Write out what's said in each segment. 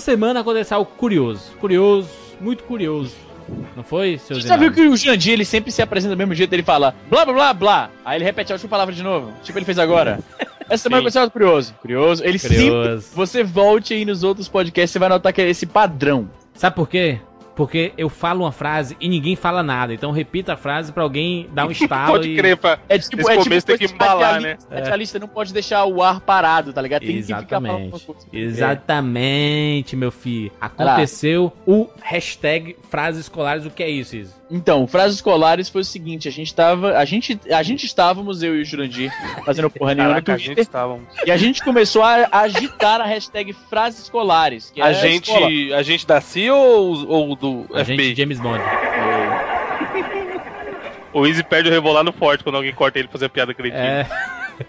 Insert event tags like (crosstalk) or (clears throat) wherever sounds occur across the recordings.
essa semana aconteceu algo curioso. Curioso, muito curioso. Não foi, seu Você já viu que o Jandir, ele sempre se apresenta do mesmo jeito, ele fala blá blá blá blá, aí ele repete a última palavra de novo, tipo ele fez agora. (laughs) Essa semana aconteceu algo curioso. Curioso. Ele Curioso. sempre. Você volte aí nos outros podcasts, você vai notar que é esse padrão. Sabe por quê? Porque eu falo uma frase e ninguém fala nada. Então repita a frase pra alguém dar um (laughs) estalo Pode e... crer, pra... É tipo, Nesse é tipo começo tem coisa que embalar, né? radialista- Radialista não pode deixar o ar parado, tá ligado? Tem que ficar falando Exatamente. Exatamente, meu filho. Aconteceu o hashtag frases escolares. O que é isso, Izzy? Então, frases escolares foi o seguinte, a gente tava, a gente, a gente estávamos, eu e o Jurandir, fazendo porra nenhuma no Caraca, a Twitter, gente estávamos. e a gente começou a agitar a hashtag frases escolares, que é A gente, escola. a gente da CIA ou, ou do A FBI? gente, James Bond. O Easy perde o rebolar no forte quando alguém corta ele pra fazer piada cretina. É,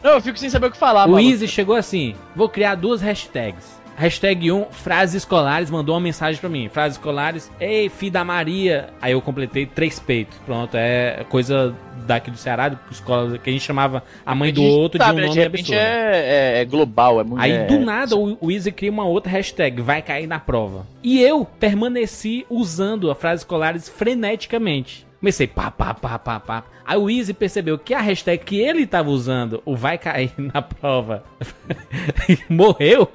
Não, eu fico sem saber o que falar, o mano. Easy chegou assim: vou criar duas hashtags. Hashtag 1, frases escolares, mandou uma mensagem pra mim. Frases escolares, ei, filho da Maria. Aí eu completei três peitos. Pronto, é coisa daqui do Ceará, escola que a gente chamava a mãe do outro de um né, nome de absurdo. é, é, é global, é muito... Aí é- do nada o, o Easy cria uma outra hashtag, vai cair na prova. E eu permaneci usando a frase escolares freneticamente. Comecei pá, pá, pá, pá, pá. Aí o Easy percebeu que a hashtag que ele tava usando, o vai cair na prova, (laughs) morreu.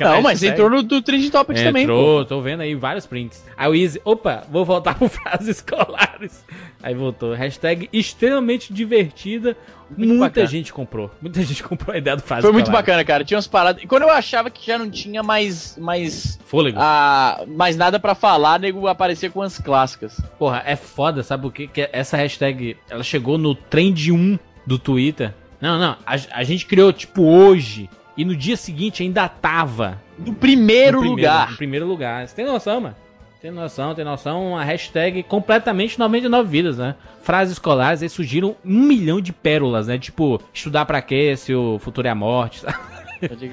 Não, mas hashtag. entrou no do Trend Topics também, pô. Entrou, tô vendo aí vários prints. Aí o Easy, opa, vou voltar (laughs) pro frases escolares. Aí voltou. Hashtag extremamente divertida. Muito Muita bacana. gente comprou. Muita gente comprou a ideia do frases Foi muito escolares. bacana, cara. Tinha umas paradas. E quando eu achava que já não tinha mais, mais, Fôlego. ah, mais nada pra falar, nego aparecia com as clássicas. Porra, é foda, sabe por quê? Que essa hashtag, ela chegou no trend 1 do Twitter. Não, não, a, a gente criou, tipo, hoje. E no dia seguinte ainda tava. No primeiro, no lugar. No primeiro lugar. Você tem noção, mano? Tem noção, tem noção. Uma hashtag completamente 99 vidas, né? Frases escolares, aí surgiram um milhão de pérolas, né? Tipo, estudar pra quê se o futuro é a morte, sabe? (laughs) Pode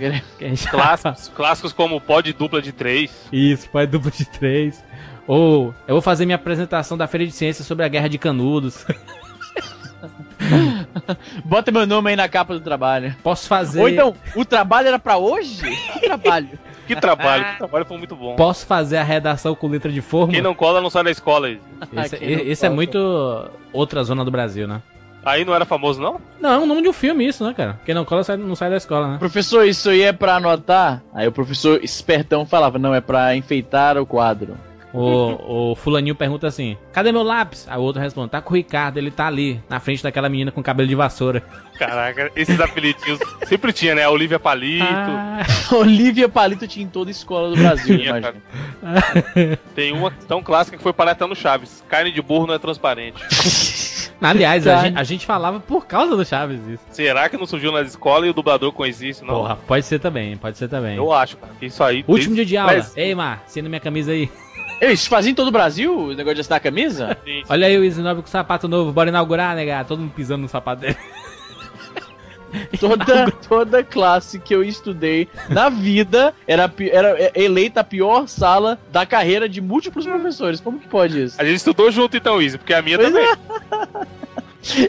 Clássicos, clássicos como pod dupla de três. Isso, pai duplo de três. Ou eu vou fazer minha apresentação da Feira de Ciências sobre a Guerra de Canudos. (laughs) (laughs) Bota meu nome aí na capa do trabalho. Posso fazer. Ou então, o trabalho era pra hoje? Que trabalho? (laughs) Que trabalho, que trabalho foi muito bom. Posso fazer a redação com letra de forma? Quem não cola não sai da escola. Esse, (laughs) esse é possa. muito outra zona do Brasil, né? Aí não era famoso, não? Não, é o nome de um filme isso, né, cara? Quem não cola sai- não sai da escola, né? Professor, isso aí é pra anotar? Aí o professor espertão falava, não, é pra enfeitar o quadro. O, o fulaninho pergunta assim, cadê meu lápis? Aí o outro responde, tá com o Ricardo, ele tá ali, na frente daquela menina com cabelo de vassoura. Caraca, esses apelidinhos sempre tinha, né? A Olivia Palito. Ah, (laughs) Olivia Palito tinha em toda a escola do Brasil, Tinha, imagina. Tem uma tão clássica que foi parar até no Chaves. Carne de burro não é transparente. (laughs) aliás, a Cara. gente, a gente falava por causa do Chaves isso. Será que não surgiu nas escolas e o dublador conhecia isso? Não. Porra, pode ser também, pode ser também. Eu acho, cara. Isso aí. Último dia desde- de aula. Mas- Ei, Mar, assina minha camisa aí. Ei, Isso fazia em todo o Brasil, o negócio de assinar a camisa? (laughs) Sim. Olha aí o 9 com sapato novo, bora inaugurar, nega. Todo mundo pisando no sapato dele. (laughs) Toda, toda classe que eu estudei na vida era, era eleita a pior sala da carreira de múltiplos professores. Como que pode isso? A gente estudou junto então, Easy, porque a minha Pois também. (laughs)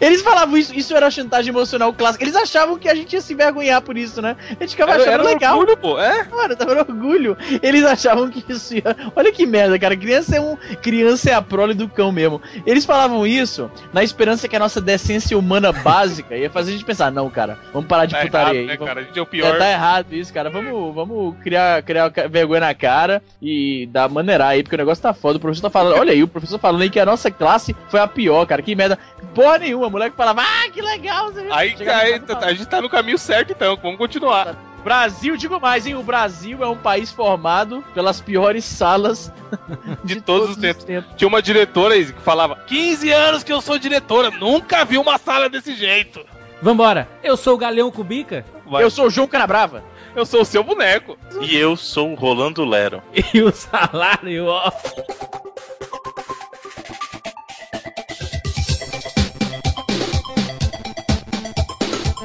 Eles falavam isso, isso era chantagem emocional clássica. Eles achavam que a gente ia se envergonhar por isso, né? A gente ficava Era, achando era legal. orgulho, pô. É? Cara, tava no orgulho. Eles achavam que isso ia. Olha que merda, cara. Criança é um. Criança é a prole do cão mesmo. Eles falavam isso na esperança que a nossa decência humana básica ia fazer a gente pensar, não, cara, vamos parar de Tá putaria errado, aí. né, vamos- cara? A gente é o É, pior. tá errado isso, cara. Vamos, vamos criar, criar vergonha na cara e dar maneirar aí, porque o negócio tá foda. O professor tá falando, olha aí, o professor falando aí que a nossa classe foi a pior, cara. Que merda. Porra nenhuma. O moleque falava, ah, que legal. Você Aí, aí, a gente tá no caminho certo então, vamos continuar. Brasil, digo mais, hein? O Brasil é um país formado pelas piores salas (laughs) De todos os tempos. Tinha uma diretora Easy, que falava: 15 anos que eu sou diretora, nunca vi uma sala desse jeito. Vambora. Eu sou o Galeão Cubica Vai. Eu sou o João Canabrava. Eu sou o seu boneco. E eu sou o Rolando Lero. (laughs) e o salário, ó.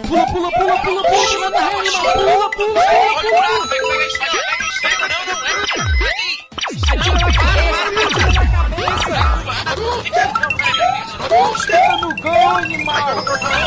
Pula, pula, pula, pula, pula, pula, pula, pula, pula, pula, pula. Pega no gol, animal!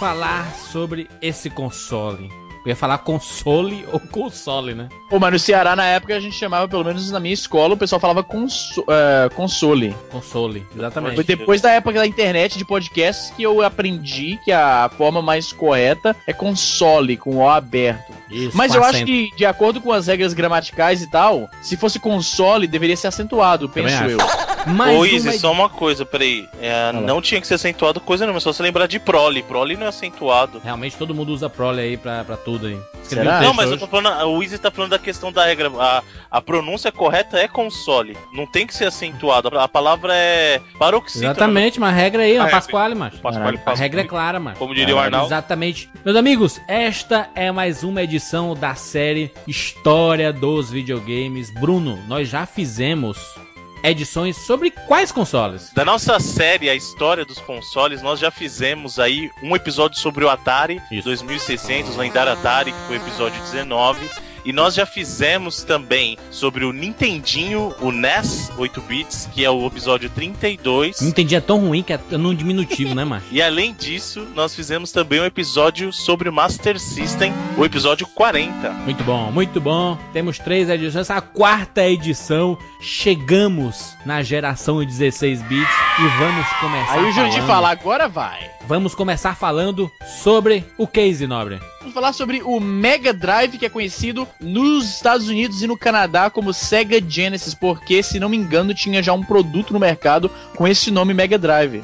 Falar sobre esse console. Eu ia falar console (laughs) ou console, né? Pô, mas no Ceará, na época, a gente chamava, pelo menos na minha escola, o pessoal falava conso é, console. Console, Foi exatamente. depois da época da internet de podcasts que eu aprendi que a forma mais correta é console, com o aberto. Isso, Mas eu acho acento. que, de acordo com as regras gramaticais e tal, se fosse console, deveria ser acentuado, penso eu. Mais Ô, uma Izzy, edi- só uma coisa, peraí. É, não tinha que ser acentuado coisa nenhuma, só se lembrar de prole. Prole não é acentuado. Realmente todo mundo usa prole aí pra, pra tudo aí. Escrevi Será? um Não, mas eu tô falando, o Izzy tá falando da questão da regra. A, a pronúncia correta é console. Não tem que ser acentuado. A palavra é paroxítona. Exatamente, mas a regra aí, ó, Ah, é, Pasquale, macho. Pasquale A faz regra é clara, macho. Como diria o Arnaldo. Exatamente. Meus amigos, esta é mais uma edição da série História dos Videogames. Bruno, nós já fizemos edições sobre quais consoles? Da nossa série, a história dos consoles, nós já fizemos aí um episódio sobre o Atari Isso. 2600, o lendário Atari, que foi o episódio 19. E nós já fizemos também sobre o Nintendinho, o NES 8 bits, que é o episódio 32. Não entendi, é tão ruim que é num diminutivo, né, macho? (laughs) E além disso, nós fizemos também um episódio sobre o Master System, o episódio 40. Muito bom, muito bom. Temos três edições. A quarta edição. Chegamos na geração 16 bits e vamos começar Aí o Jurandir falando- fala, agora vai. Vamos começar falando sobre o case, Nobre. Vamos falar sobre o Mega Drive, que é conhecido nos Estados Unidos e no Canadá como Sega Genesis, porque, se não me engano, tinha já um produto no mercado com esse nome Mega Drive.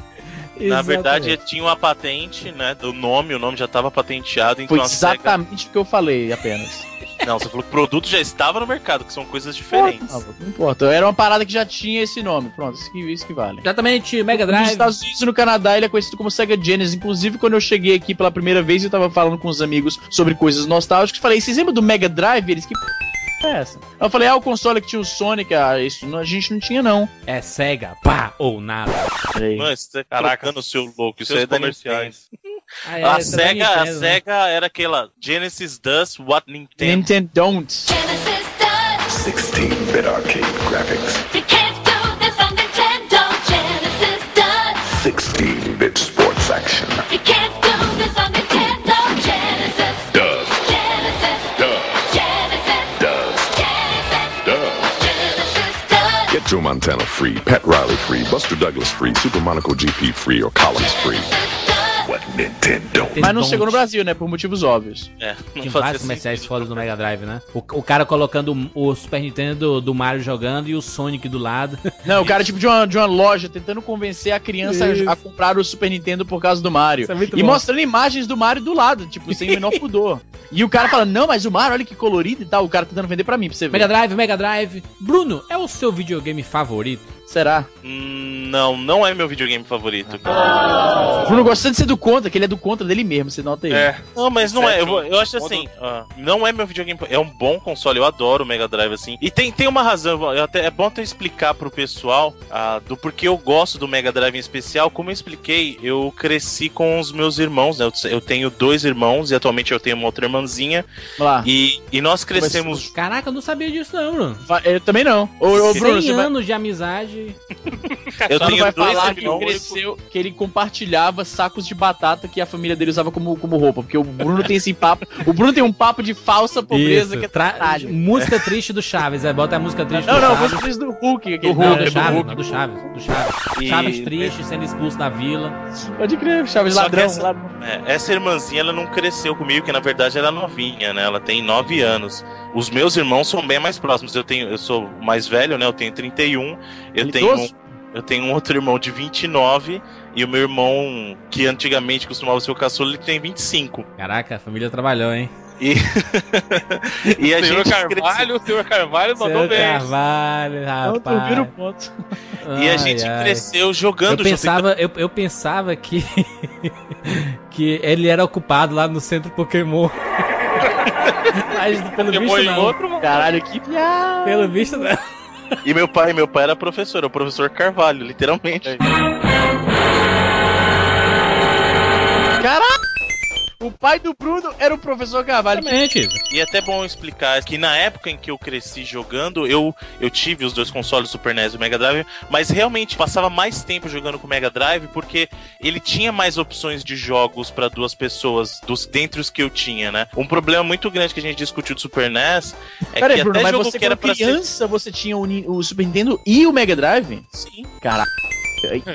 Na verdade, tinha uma patente, né, do nome, o nome já estava patenteado, então Foi Sega... exatamente o que eu falei apenas. Não, você falou que o produto já estava no mercado, que são coisas diferentes. Ah, não importa, era uma parada que já tinha esse nome. Pronto, isso que, isso que vale. Exatamente, Mega Nos Drive. Estados Unidos e no Canadá ele é conhecido como Sega Genesis. Inclusive, quando eu cheguei aqui pela primeira vez, eu tava falando com os amigos sobre coisas nostálgicas. Falei, vocês lembram do Mega Drive? Eles, que p... é essa? Eu falei, ah, o console que tinha o Sonic. Ah, isso não- a gente não tinha, não. É Sega, pá ou nada. Mano, você tá Caraca, colocando o seu louco, isso seus é comerciais. Nintendo. Ah, é, a Sega, a Sega era aquela Genesis does what Nintendo. Nintendo don't. Genesis does. 16-bit arcade graphics, You can't do this on Nintendo. Genesis does. 16-bit sports action. You can't do this on Nintendo. Genesis. Does, Genesis. does, Genesis. does, Genesis. does. Genesis does. Get Joe Montana free, Pat Riley free, Buster Douglas free, Super Monaco GP free, or Collins free. Genesis does. What Nintendo. Mas não chegou no Brasil, né? Por motivos óbvios. É, não Tinha vários comerciais fodas do Mega Drive, né? O, o cara colocando o, Super Nintendo do, do Mario jogando e o Sonic do lado. Não, o cara, tipo, de uma, de uma loja tentando convencer a criança Isso. a, a comprar o Super Nintendo por causa do Mario. Isso é muito e bom. mostrando imagens do Mario do lado, tipo, sem o menor (laughs) pudor. E o cara fala, não, mas o Mario, olha que colorido e tal. O cara tentando vender pra mim, pra você ver. Mega Drive, Mega Drive. Bruno, é o seu videogame favorito? Será? Hum, Não, não é meu videogame favorito, cara. O Bruno gosta de ser do contra, que ele é do contra dele mesmo, você nota aí. É, Não, mas não é. Eu, eu acho assim, ah, não é meu videogame. É um bom console, eu adoro o Mega Drive assim. E tem, tem uma razão, eu até, é bom até explicar pro pessoal ah, do porquê eu gosto do Mega Drive em especial. Como eu expliquei, eu cresci com os meus irmãos, né? Eu, eu tenho dois irmãos e atualmente eu tenho uma outra irmãzinha. Lá. E, e nós crescemos. Caraca, eu não sabia disso não, Bruno. Eu também não. Ô, ô 100 Bruno, você vai, anos de amizade. Eu Bruno tenho vai falar que ele cresceu, que ele compartilhava sacos de batata que a família dele usava como, como roupa. Porque o Bruno tem esse papo. O Bruno tem um papo de falsa pobreza Isso, que é tra-. Música triste do Chaves, aí bota a música triste Não, do não, Chaves. você fez do Hulk. Não, Hulk, do do Chaves, Hulk. não, do Chaves, do Chaves. E- Chaves triste, sendo expulso da vila. Pode crer, Chaves Só ladrão. essa-. É, essa irmãzinha ela não cresceu comigo, que na verdade ela é novinha, né? Ela tem 9 anos. Os meus irmãos são bem mais próximos. Eu tenho, eu sou mais velho, né? Eu tenho 31. Eu Ele tenho idoso? eu tenho um outro irmão de 29 e o meu irmão, que antigamente costumava ser o caçula, ele tem 25. Caraca, a família trabalhou, hein? E, (laughs) e a o senhor gente Carvalho, o senhor Carvalho mandou bem. Carvalho, rapaz. vira o ponto. cresceu, (laughs) e a gente ai. cresceu Eu jogando junto. pensava, eu, eu pensava que (laughs) que ele era ocupado lá no centro Pokémon. Mas pelo Pokémon visto não. outro. Caralho, que piada. Pelo visto não. E meu pai, meu pai era professor, o professor Carvalho, literalmente. Caralho! O pai do Bruno era o professor Carvalho. Exatamente. E é até bom explicar que na época em que eu cresci jogando, eu, eu tive os dois consoles, o Super NES e o Mega Drive, mas realmente passava mais tempo jogando com o Mega Drive porque ele tinha mais opções de jogos para duas pessoas, dos dentre os que eu tinha, né? Um problema muito grande que a gente discutiu do Super NES é Pera que aí, Bruno, até mas jogo você que era pra ser... criança, você tinha o, o Super Nintendo e o Mega Drive? Sim. Caralho.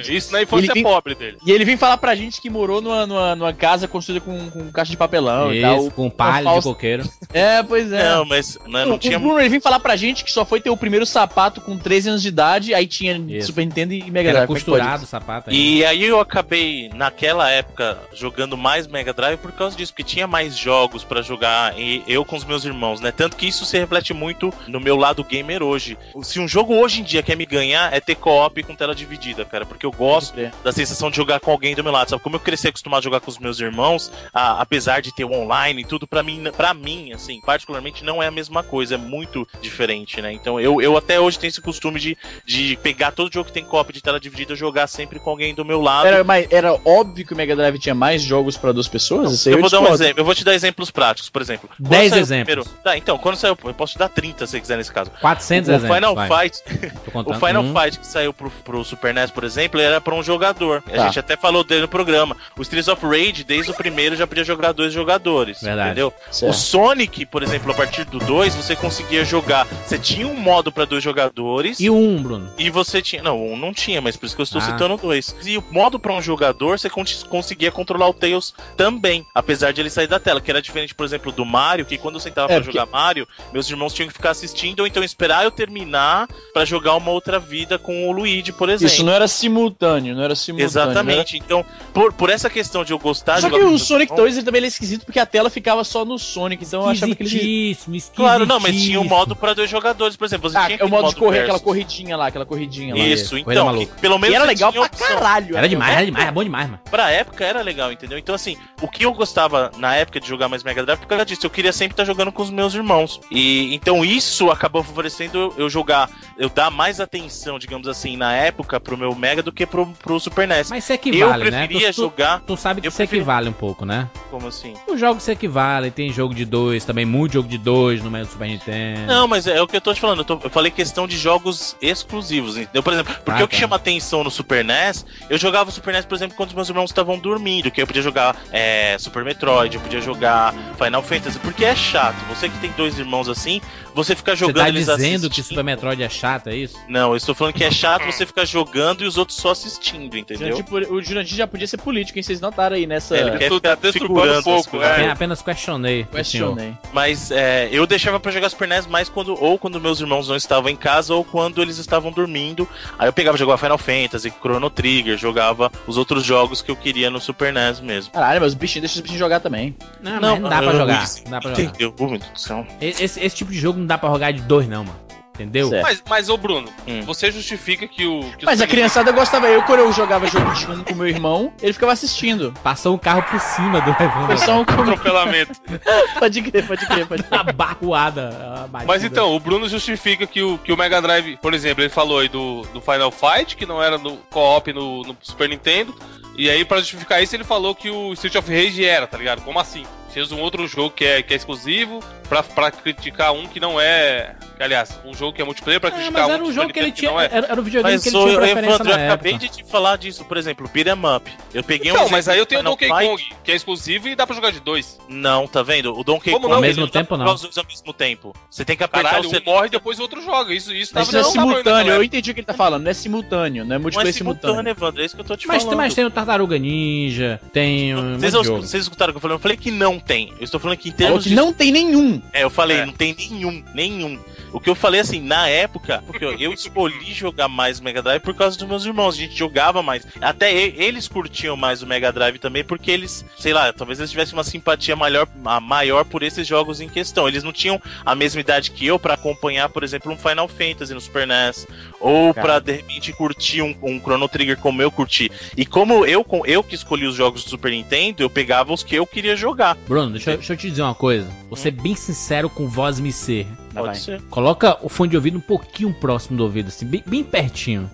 Isso na infância Ele tem- pobre dele. E ele vem falar pra gente que morou numa, numa, numa casa construída com, com caixa de papelão e tal. Isso, com palha de falsa- coqueiro. (laughs) É, pois é. Não, mas né, não o, tinha o Bruno ele vem falar pra gente que só foi ter o primeiro sapato com 13 anos de idade, aí tinha Isso. Super Nintendo e Mega Era Drive. É costurado o sapato aí. E aí eu acabei, naquela época, jogando mais Mega Drive por causa disso, porque tinha mais jogos pra jogar e eu com os meus irmãos, né? Tanto que isso se reflete muito no meu lado gamer hoje. Se um jogo hoje em dia quer me ganhar, é ter co-op com tela dividida, cara, porque eu gosto da sensação de jogar com alguém do meu lado, sabe? Como eu cresci acostumado a jogar com os meus irmãos, a- apesar de ter o online e tudo, pra mim, para mim, assim, particularmente não é a mesma coisa, é muito diferente, né? Então eu, eu até hoje tenho esse costume de, de pegar todo jogo que tem co-op de tela dividida e jogar sempre com alguém do meu lado. Era, mas era óbvio que o Mega Drive tinha mais jogos pra duas pessoas? Aí eu vou dar um exemplo, eu vou te dar exemplos práticos, por exemplo. quando Dez saiu o exemplos. primeiro- Tá, então, quando saiu, eu posso te dar 30 se quiser nesse caso. 400 o exemplos. Final vai. Fight, (laughs) o. Final Um, Fight que saiu pro, pro Super NES, por exemplo, ele era pra um jogador. A Tá. gente até falou dele no programa. O Streets of Rage, desde o primeiro, já podia jogar dois jogadores. Verdade. Entendeu? Certo. O Sonic, por exemplo, a partir do 2, você conseguia jogar. Você tinha um modo pra dois jogadores. E 1, Bruno? E você tinha. Não, um não tinha, mas por isso que eu estou Ah. citando dois. E o modo pra um jogador, você con- conseguia controlar o Tails também. Apesar de ele sair da tela. Que era diferente, por exemplo, do Mario, que quando eu sentava É, pra porque- jogar Mario, meus irmãos tinham que ficar assistindo ou então esperar eu terminar pra jogar uma outra vida com o Luigi, por exemplo. Isso não era simultâneo, não era simultâneo. Exatamente. Então, por, por essa questão de eu gostar Né? de Só que o Sonic irmãos- 2 ele também é esquisito porque a tela ficava só no Sonic, então eu achava que ele. Claro, não, mas tinha um modo pra dois jogadores, por exemplo. Você Ah, tinha é o modo de correr, versus. aquela corridinha lá, aquela corridinha lá. Isso, então, que pelo menos E era legal pra caralho. Era né? demais, era demais, era bom demais, mano. Pra época era legal, entendeu? Então, assim, o que eu gostava na época de jogar mais Mega Drive por causa disso. Eu queria sempre estar jogando com os meus irmãos. E então isso acabou favorecendo eu- eu jogar, eu dar mais atenção, digamos assim, na época pro meu Mega do que pro, pro Super NES. Mas se equivale, eu né? preferia Tu, tu, jogar. tu sabe que eu se prefiro- equivale um pouco, né? Como assim? Os jogos se equivalem, tem jogo de dois, também muito jogo de dois no meio do Super Nintendo. Não, mas é o que eu tô te falando. Eu, tô- eu falei questão de jogos exclusivos, entendeu? Por exemplo, porque Ah, o que tá. chama atenção no Super NES, eu jogava o Super NES, por exemplo, quando os meus irmãos estavam dormindo, que eu podia jogar é, Super Metroid, eu podia jogar Final Fantasy, porque é chato. Você que tem dois irmãos assim, você fica Você jogando tá eles dizendo que assistindo. Super Metroid é chato, é isso? Não, eu estou falando que é chato (laughs) você ficar jogando e os outros só assistindo, entendeu? Jurandir por- o Jurandir já podia ser político, hein? Vocês notaram aí nessa. É, ele quer ficar figurando um pouco, as coisas. é. Apenas- questionei. Questionei. Mas é, eu deixava pra jogar Super NES mais quando ou quando meus irmãos não estavam em casa ou quando eles estavam dormindo. Aí eu pegava jogava Final Fantasy, Chrono Trigger, jogava os outros jogos que eu queria no Super NES mesmo. Caralho, mas os bichinhos deixa os bichinhos jogar também. Não, mas não dá pra jogar. eu- Não dá pra jogar. Entendeu? Meu Deus do céu. Esse, esse tipo de jogo não dá pra jogar de dois, não, mano. Entendeu? Certo. Mas, mas ô Bruno, Hum. você justifica que o. Que o Mas a criançada gostava. Eu, quando eu jogava jogo de um com meu irmão, ele ficava assistindo. Passou um carro por cima do Foi Evandro. só um (laughs) atropelamento. (laughs) Pode crer, pode crer, pode crer. A barruada. a. Mas então, o Bruno justifica que o, que o Mega Drive, por exemplo, ele falou aí do, do Final Fight, que não era no co-op no, no Super Nintendo. E aí, pra justificar isso, ele falou que o Street of Rage era, tá ligado? Como assim? Fez um outro jogo que é, que é exclusivo pra, pra criticar um que não é. Que, aliás, um jogo que é multiplayer pra É, criticar mas um era um jogo que ele tinha. não é. Era, era o videogame Mas que ele tinha preferência Evandro, eu na acabei de te falar disso, por exemplo, Beat'em Up. Eu peguei um Não, mas aí eu tenho o Donkey Fight. Kong, que é exclusivo e dá pra jogar de dois. Não, tá vendo? O Donkey Como Kong não? Ao mesmo tempo, não. Os dois ao mesmo tempo. Você tem que apertar Caralho, o um morre e depois o outro joga. Isso, isso isso é não pra simultâneo. jogar, Eu entendi o que ele tá falando. Não é simultâneo, não é Não é multiplayer simultâneo, simultâneo. Evandro, é isso que eu tô te Mas, falando. mas tem o Tartaruga Ninja, tem um Vocês, escutaram o que eu falei? Eu falei que não tem. Eu estou falando que em termos que de não tem nenhum. É, eu falei, É. não tem nenhum, nenhum. O que eu falei assim, na época, porque eu, eu escolhi jogar mais o Mega Drive por causa dos meus irmãos. A gente jogava mais. Até eles curtiam mais o Mega Drive também, porque eles, sei lá, talvez eles tivessem uma simpatia maior, maior por esses jogos em questão. Eles não tinham a mesma idade que eu pra acompanhar, por exemplo, um Final Fantasy no Super NES. Ou pra de repente curtir um, um Chrono Trigger como eu curti. E como eu, eu que escolhi os jogos do Super Nintendo, eu pegava os que eu queria jogar. Bruno, deixa, eu- deixa eu te dizer uma coisa. Vou ser bem sincero com voz me ser. Pode vai. ser. Coloca o fone de ouvido um pouquinho próximo do ouvido, assim, bem, bem pertinho.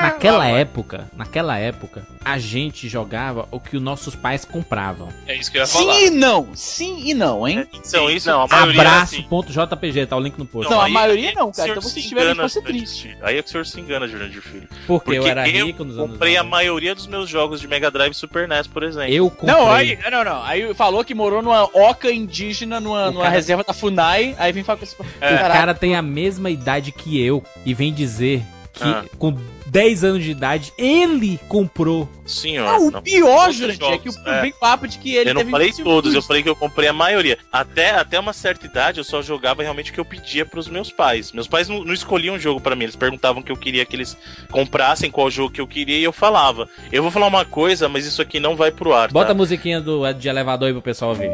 Naquela (laughs) época, naquela época, a gente jogava o que os nossos pais compravam. É isso que eu ia falar. Sim e não, sim e não, hein? Então, isso Não, a maioria era assim. Abraço.jpg, tá o link no post. Não, a aí- maioria aí não, que cara. Então vocês se engana, infância Jurandir triste. Aí é que o senhor se engana, Jurandir Filho. Porque, Porque eu era eu rico nos anos comprei a 90. maioria dos meus jogos de Mega Drive e Super NES, por exemplo. Eu comprei. Não, aí, não, não. Aí falou que morou numa oca indígena, numa, numa cara- reserva da FUNAI, aí vem falar com esse. O cara tem a mesma idade que eu e vem dizer que Ah. com 10 anos de idade ele comprou. Senhor. Ah, o não. pior, Jurandir, os é que o é. vem papo de que ele eu não teve falei todos, eu falei que eu comprei a maioria. Até, até uma certa idade eu só jogava realmente o que eu pedia pros meus pais. Meus pais não, não escolhiam um jogo pra mim, eles perguntavam o que eu queria que eles comprassem, qual jogo que eu queria e eu falava. Eu vou falar uma coisa, mas isso aqui não vai pro ar. Bota tá? a musiquinha do, de elevador aí pro pessoal ouvir.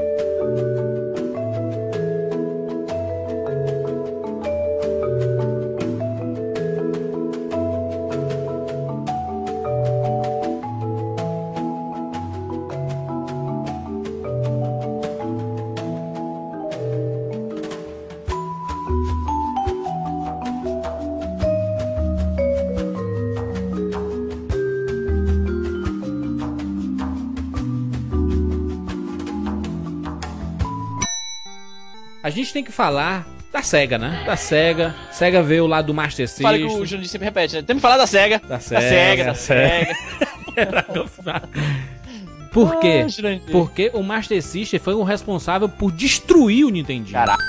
A gente tem que falar da SEGA, né? Da SEGA. SEGA veio lá do Master System. Fala que o Jurandir sempre repete, né? Temos que falar da SEGA. Da Da SEGA, SEGA, da da SEGA. Por quê? Porque o Master System foi o responsável por destruir o Nintendinho. Caraca.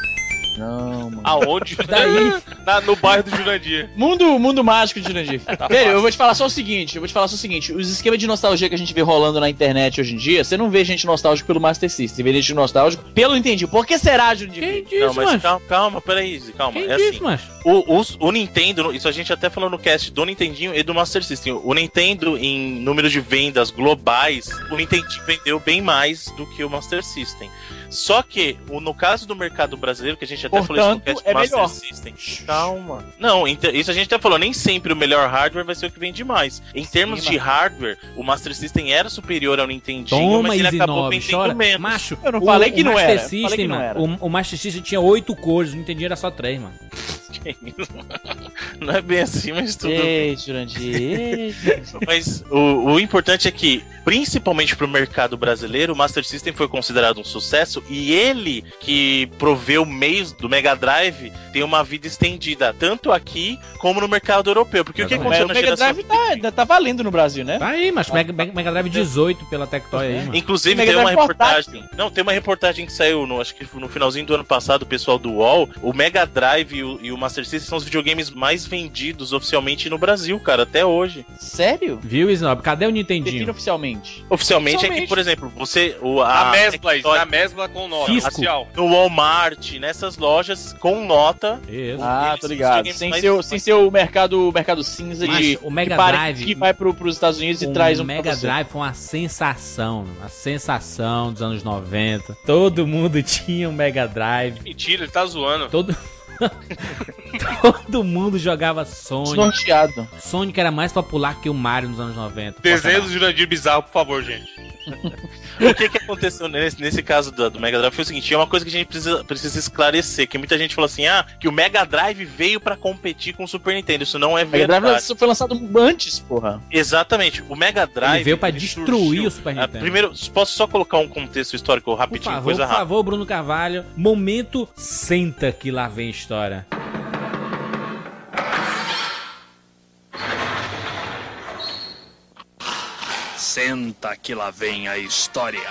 Não, mano. Aonde? (laughs) Daí- Na- no bairro do Jurandir. Mundo, mundo mágico de Jurandir. Velho, eu vou te falar só o seguinte, eu vou te falar só o seguinte, os esquemas de nostalgia que a gente vê rolando na internet hoje em dia, você não vê gente nostálgico pelo Master System, você vê gente nostálgico pelo Nintendo. Por que será, Jurandir? Quem Não, disse, mas macho? calma, calma, peraí, calma. Quem é disse, assim, macho? o, os- o Nintendo, isso a gente até falou no cast do Nintendinho e do Master System. O Nintendo, em número de vendas globais, o Nintendinho vendeu bem mais do que o Master System. Só que, o- no caso do mercado brasileiro, que a gente até falou isso no Portanto, cast é Master melhor. System. Calma. Não, isso a gente até falou, nem sempre o melhor hardware vai ser o que vende mais. Em termos de hardware, o Master System era superior ao Nintendinho, Toma, mas ele Easy acabou 9, vendendo chora. menos. Macho, Eu não o- falei o que não Master era, falei System, que não mano, era. O, o Master System tinha oito cores, o Nintendinho era só três, mano. (laughs) Não é bem assim, mas tudo bem. Ei, Jurandir. ei, (laughs) Jurandir. Mas o, o importante é que, principalmente pro mercado brasileiro, o Master System foi considerado um sucesso e ele, que proveu meios do Mega Drive, tem uma vida estendida, tanto aqui como no mercado europeu. Porque o que Exatamente. aconteceu Mas o na Mega geração... Drive tá, ainda tá valendo no Brasil, né? Tá aí, macho. Mega, Mega, Mega Drive 18 pela Tectoy aí, mano. Inclusive, tem uma reportagem. Não, tem uma reportagem que saiu, no, acho que no finalzinho do ano passado, o pessoal do UOL. O Mega Drive e o, e o Master System são os videogames mais vendidos oficialmente no Brasil, cara, até hoje. Sério? Viu, Snob? Cadê o Nintendinho? oficialmente. Oficialmente, é que, Oficialmente. por exemplo, você. O, A, a mesbla, isso, Tectoy- na mesbla com nota. Fisco. No Walmart, nessas lojas com nota. Isso. Ah, tô ligado. Sem mais- ser, o- sem ser o mercado, o mercado cinza Mas de o Mega que, Drive- que vai pro, pros Estados Unidos e o traz um pra Mega. Drive foi uma sensação, uma sensação dos anos 90. Todo mundo (laughs) tinha um Mega Drive. Mentira, ele tá zoando. Todo (laughs) Todo mundo jogava Sonic. Desnorteado. Sonic era mais popular que o Mario nos anos 90. Desenho do Jurandir bizarro, por favor, gente. (laughs) O que, que aconteceu nesse, nesse caso do, do Mega Drive foi o seguinte: é uma coisa que a gente precisa, precisa esclarecer. Que muita gente falou assim: ah, que o Mega Drive veio pra competir com o Super Nintendo. Isso não é O Mega Drive verdade. foi lançado antes, porra. Exatamente. O Mega Drive. Ele veio pra ele destruir surgiu- o Super Ah, Nintendo. primeiro, posso só colocar um contexto histórico Por rapidinho, favor, coisa por favor, Bruno Carvalho. Momento senta que lá vem história. Senta que lá vem a história.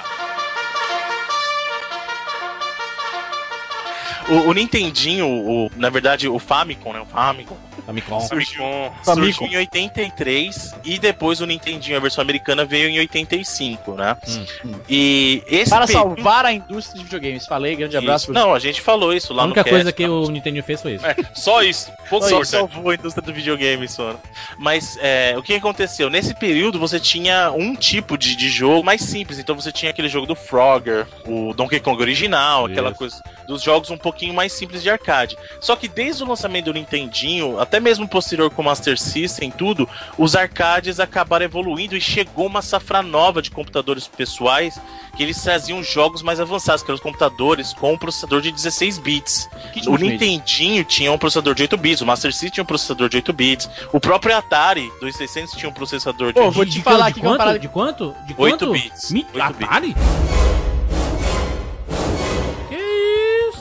O, o Nintendinho, o, na verdade, o Famicom, né? O Famicom. Famicom. Surgiu, Famicom. surgiu em 83 e depois o Nintendinho, a versão americana, veio em 85, né? Hum. E esse Para período- salvar a indústria de videogames. Falei, grande abraço. Não, a gente falou isso lá A única no coisa cast, que tá? o Nintendo fez foi isso. É, só isso. Pouco Só salvou a indústria do videogame, Sona. Mas é, o que aconteceu? Nesse período você tinha um tipo de, de jogo mais simples. Então você tinha aquele jogo do Frogger, o Donkey Kong original, aquela Isso. coisa dos jogos um pouquinho mais simples de arcade. Só que desde o lançamento do Nintendinho, até mesmo posterior com o Master System tudo, os arcades acabaram evoluindo e chegou uma safra nova de computadores pessoais que eles traziam jogos mais avançados, que eram os computadores com um processador de 16 bits. Que O. Nintendinho tinha um processador de 8 bits, o Master System tinha um processador de 8 bits, o próprio Atari 2600 tinha um processador de Pô, 8 vou De- te de falar quanto- aqui uma de quanto? De quanto? De 8 quanto? bits. Mi- 8 bits. Atari? Que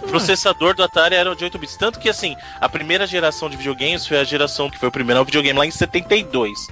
processador do Atari era de 8 bits. Tanto que, assim, a primeira geração de videogames foi a geração que foi o primeiro videogame lá em 72.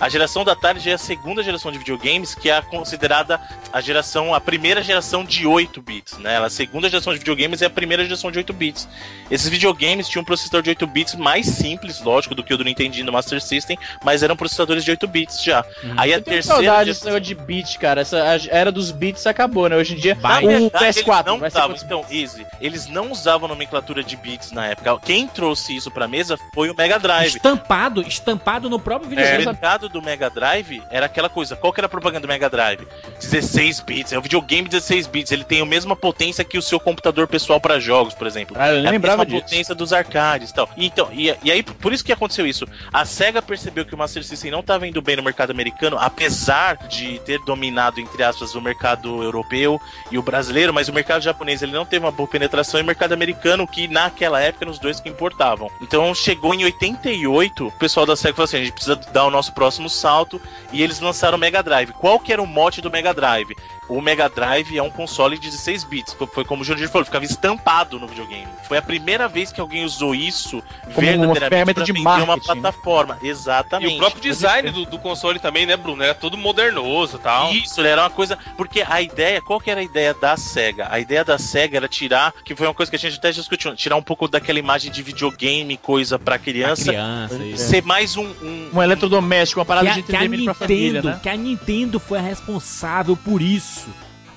A geração da Atari já é a segunda geração de videogames, que é a considerada a geração, a primeira geração de 8 bits, né? Ela, a segunda geração de videogames é a primeira geração de 8 bits. Esses videogames tinham um processador de 8 bits mais simples, lógico, do que o do Nintendinho e do Master System, mas eram processadores de 8 bits já. Aí a Eu tenho terceira saudade geração- desse negócio de bit, cara. Essa a era dos bits acabou, né? Hoje em dia, Na Vai. o verdade, PS4 eles não vai usavam, então, Easy, eles não usavam nomenclatura de bits na época. Quem trouxe isso pra mesa foi o Mega Drive. Estampado, estampado no próprio O videogame. Mercado do Mega Drive era aquela coisa. Qual que era a propaganda do Mega Drive? 16 bits. É um videogame 16 bits. Ele tem a mesma potência que o seu computador pessoal para jogos, por exemplo. Ah, eu nem é a lembrava mesma disso. potência dos arcades e tal. E Então, e, e aí, por isso que aconteceu isso. A SEGA percebeu que o Master System não estava indo bem no mercado americano, apesar de ter dominado, entre aspas, o mercado europeu e o brasileiro, mas o mercado japonês ele não teve uma boa penetração e o mercado americano, que naquela época eram os dois que importavam. Então chegou em 88, o pessoal da SEGA falou assim: a gente precisa dar o nosso próximo salto e eles lançaram o Mega Drive. Qual que era o mote do Mega Drive? O Mega Drive é um console de 16 bits. Foi como o Jurandir falou, ficava estampado no videogame. Foi a primeira vez que alguém usou isso Como uma verdadeiramente ferramenta pra de vender uma marketing, né? plataforma. E Exatamente. o próprio design do, do console também, né, Bruno? Era todo modernoso e tal. Isso, era uma coisa. Porque a ideia, qual que era a ideia da SEGA? A ideia da SEGA era tirar, que foi uma coisa que a gente até discutiu, tirar um pouco daquela imagem de videogame, coisa pra Pra criança, criança, isso. ser mais um. um- Um eletrodoméstico, uma parada que, a, de entretenimento pra família, né? que a Nintendo foi a responsável por isso.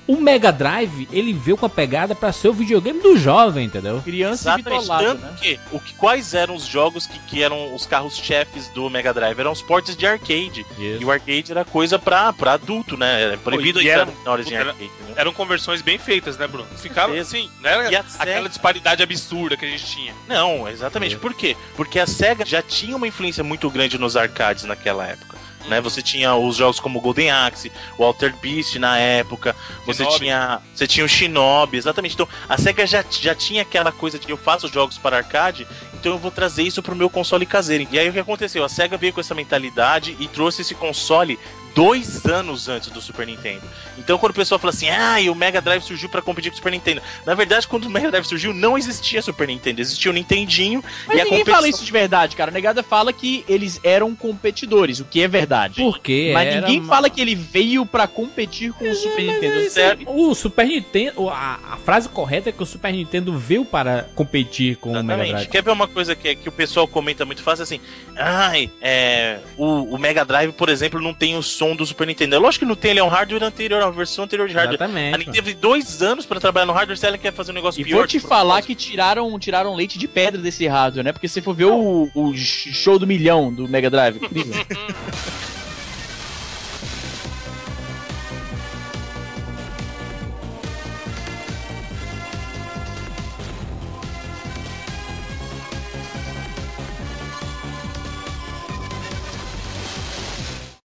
O Mega Drive, ele veio com a pegada pra ser o videogame do jovem, entendeu? Criança Exatamente. Tanto né? que, o que, quais eram os jogos que, que eram os carros-chefes do Mega Drive? Eram os portes de arcade. E o arcade era coisa pra, pra adulto, né? Era proibido e entrar era- menores em arcade. né? Eram conversões bem feitas, né, Bruno? Ficava assim, não era E aquela SEGA disparidade absurda que a gente tinha. Não, exatamente. Por quê? Porque a SEGA já tinha uma influência muito grande nos arcades naquela época. Né? Você tinha os jogos como Golden Axe, o Alter Beast na época, você Shinobi. tinha, você tinha o Shinobi, exatamente. Então, a SEGA já, já tinha aquela coisa de eu faço jogos para arcade, então eu vou trazer isso pro meu console caseiro. E aí o que aconteceu? A SEGA veio com essa mentalidade e trouxe esse console dois anos antes do Super Nintendo. Então quando o pessoal fala assim, ah, e o Mega Drive surgiu para competir com o Super Nintendo. Na verdade, quando o Mega Drive surgiu, não existia Super Nintendo, existia o Nintendinho Mas e a ninguém competição... fala isso de verdade, cara. A negada fala que eles eram competidores, o que é verdade. Porque Mas era ninguém uma- fala que ele veio pra competir com o Super Nintendo. Sério? O Super Nintendo, a, a frase correta é que o Super Nintendo veio para competir com o Mega Exatamente. Drive. Quer ver uma coisa que, que o pessoal comenta muito fácil assim? Ai, é, o, o Mega Drive, por exemplo, não tem o som do Super Nintendo. É lógico que não tem, ele é um hardware anterior, é uma versão anterior de hardware. A Exatamente. Nintendo teve dois anos pra trabalhar no hardware, se ela quer fazer um negócio E pior. vou te de falar propósito. que tiraram, tiraram leite de pedra desse hardware, né? Porque se for ver o, o show do milhão do Mega Drive, incrível. (laughs)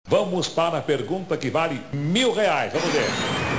Vamos para a pergunta que vale mil reais. Vamos ver.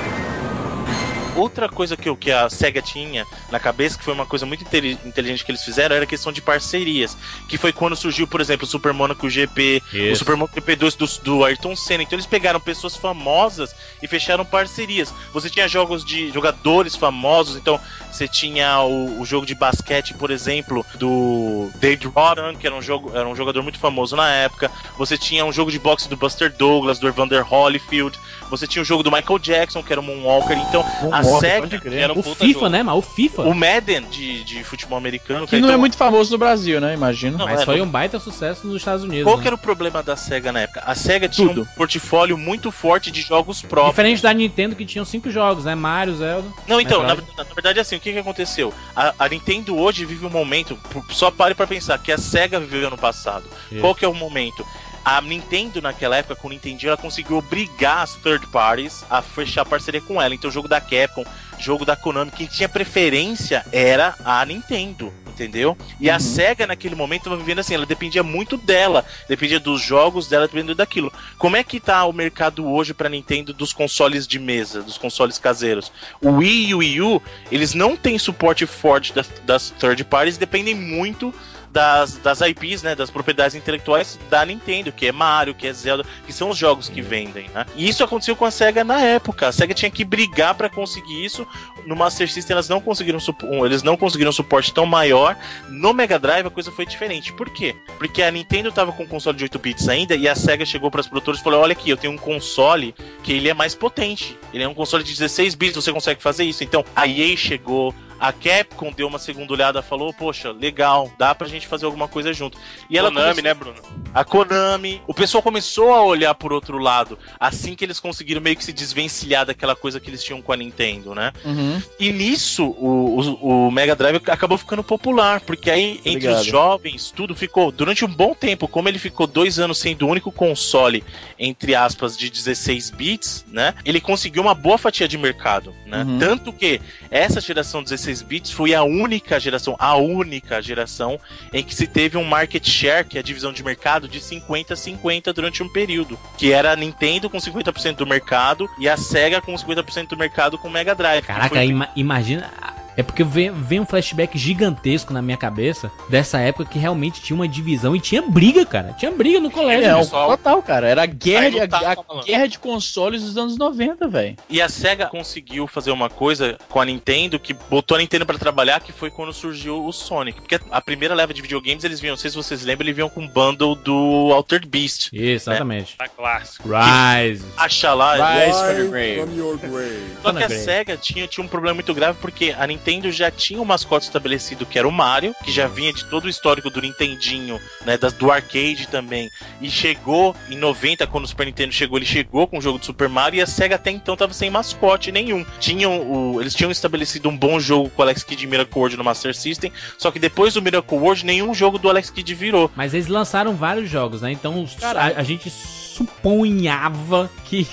Outra coisa que, o- que a SEGA tinha na cabeça, que foi uma coisa muito inteli- inteligente que eles fizeram, era a questão de parcerias. Que foi quando surgiu, por exemplo, o Super Monaco GP, o Isso. Super Monaco GP2 do, do Ayrton Senna. Então eles pegaram pessoas famosas e fecharam parcerias. Você tinha jogos de jogadores famosos, então você tinha o, o jogo de basquete, por exemplo, do Dave Rodman, que era um, jogo, era um jogador muito famoso na época. Você tinha um jogo de boxe do Buster Douglas, do Evander Holyfield. Você tinha o jogo do Michael Jackson, que era um Moonwalker. Então, a SEGA pode crer. Era um O puta FIFA, jogo. né, mas o FIFA. O Madden de, de futebol americano. Que não é muito famoso no Brasil, né? Imagino. Não, Mas é, foi não- um baita sucesso nos Estados Unidos. Qual né? que era o problema da SEGA na época? A SEGA tinha Tudo. um portfólio muito forte de jogos próprios. Diferente da Nintendo que tinham cinco jogos, né? Mario, Zelda. Não, então, na, na verdade, assim, o que, que aconteceu? A, a Nintendo hoje vive um momento, só pare pra pensar, que a SEGA viveu no passado. Isso. Qual que é o momento? A Nintendo, naquela época, com o Nintendinho, ela conseguiu obrigar as third parties a fechar parceria com ela. Então, o jogo da Capcom, jogo da Konami, quem tinha preferência era a Nintendo, entendeu? E a SEGA, naquele momento, estava vivendo assim, ela dependia muito dela, dependia dos jogos dela, dependia daquilo. Como é que tá o mercado hoje pra Nintendo dos consoles de mesa, dos consoles caseiros? O Wii e o Wii U, eles não têm suporte forte das, das third parties, dependem muito das, das IPs, né, das propriedades intelectuais da Nintendo, que é Mario, que é Zelda, que são os jogos que vendem, né? E isso aconteceu com a SEGA na época. A SEGA tinha que brigar pra conseguir isso. No Master System elas não conseguiram eles não conseguiram suporte tão maior. No Mega Drive a coisa foi diferente. Por quê? Porque a Nintendo tava com um console de 8 bits ainda e a SEGA chegou para as produtoras e falou: "Olha aqui, eu tenho um console que ele é mais potente. Ele é um console de 16 bits, você consegue fazer isso". Então, a EA chegou a Capcom deu uma segunda olhada, falou: Poxa, legal, dá pra gente fazer alguma coisa junto. E ela Konami, começou- né, Bruno? a Konami. O pessoal começou a olhar por outro lado, assim que eles conseguiram meio que se desvencilhar daquela coisa que eles tinham com a Nintendo, né? Uhum. E nisso, o, o, o Mega Drive acabou ficando popular, porque aí, entre Obrigado. os jovens, tudo ficou, durante um bom tempo, como ele ficou dois anos sendo o único console, entre aspas, de 16 bits, né? Ele conseguiu uma boa fatia de mercado, né? Uhum. Tanto que essa geração 16 bits foi a única geração, a única geração em que se teve um market share, que é a divisão de mercado, de 50 a 50 durante um período. Que era a Nintendo com 50% do mercado e a Sega com 50% do mercado com o Mega Drive. Caraca, foi- ima- imagina. É porque vem, vem um flashback gigantesco na minha cabeça dessa época que realmente tinha uma divisão e tinha briga, cara. Tinha briga no colégio. É, né? o pessoal- total, cara. Era a guerra, de, a, malandro. guerra de consoles dos anos 90, velho. E a SEGA conseguiu fazer uma coisa com a Nintendo que botou a Nintendo pra trabalhar, que foi quando surgiu o Sonic. Porque a primeira leva de videogames, eles vinham, não sei se vocês lembram, eles vinham com um bundle do Altered Beast. Isso, exatamente. Tá clássico. Rise. Acha lá. Rise from your grave. from your grave. Só que a. SEGA tinha, tinha um problema muito grave porque a Nintendo já tinha um mascote estabelecido que era o Mario, que já vinha de todo o histórico do Nintendinho, né, das, do arcade também. E chegou em 90, quando o Super Nintendo chegou, ele chegou com o jogo do Super Mario e a SEGA até então tava sem mascote nenhum. Tinham o, eles tinham estabelecido um bom jogo com o Alex Kidd e Miracle World no Master System, só que depois do Miracle World, nenhum jogo do Alex Kidd virou. Mas eles lançaram vários jogos, né? Então a, a gente suponhava que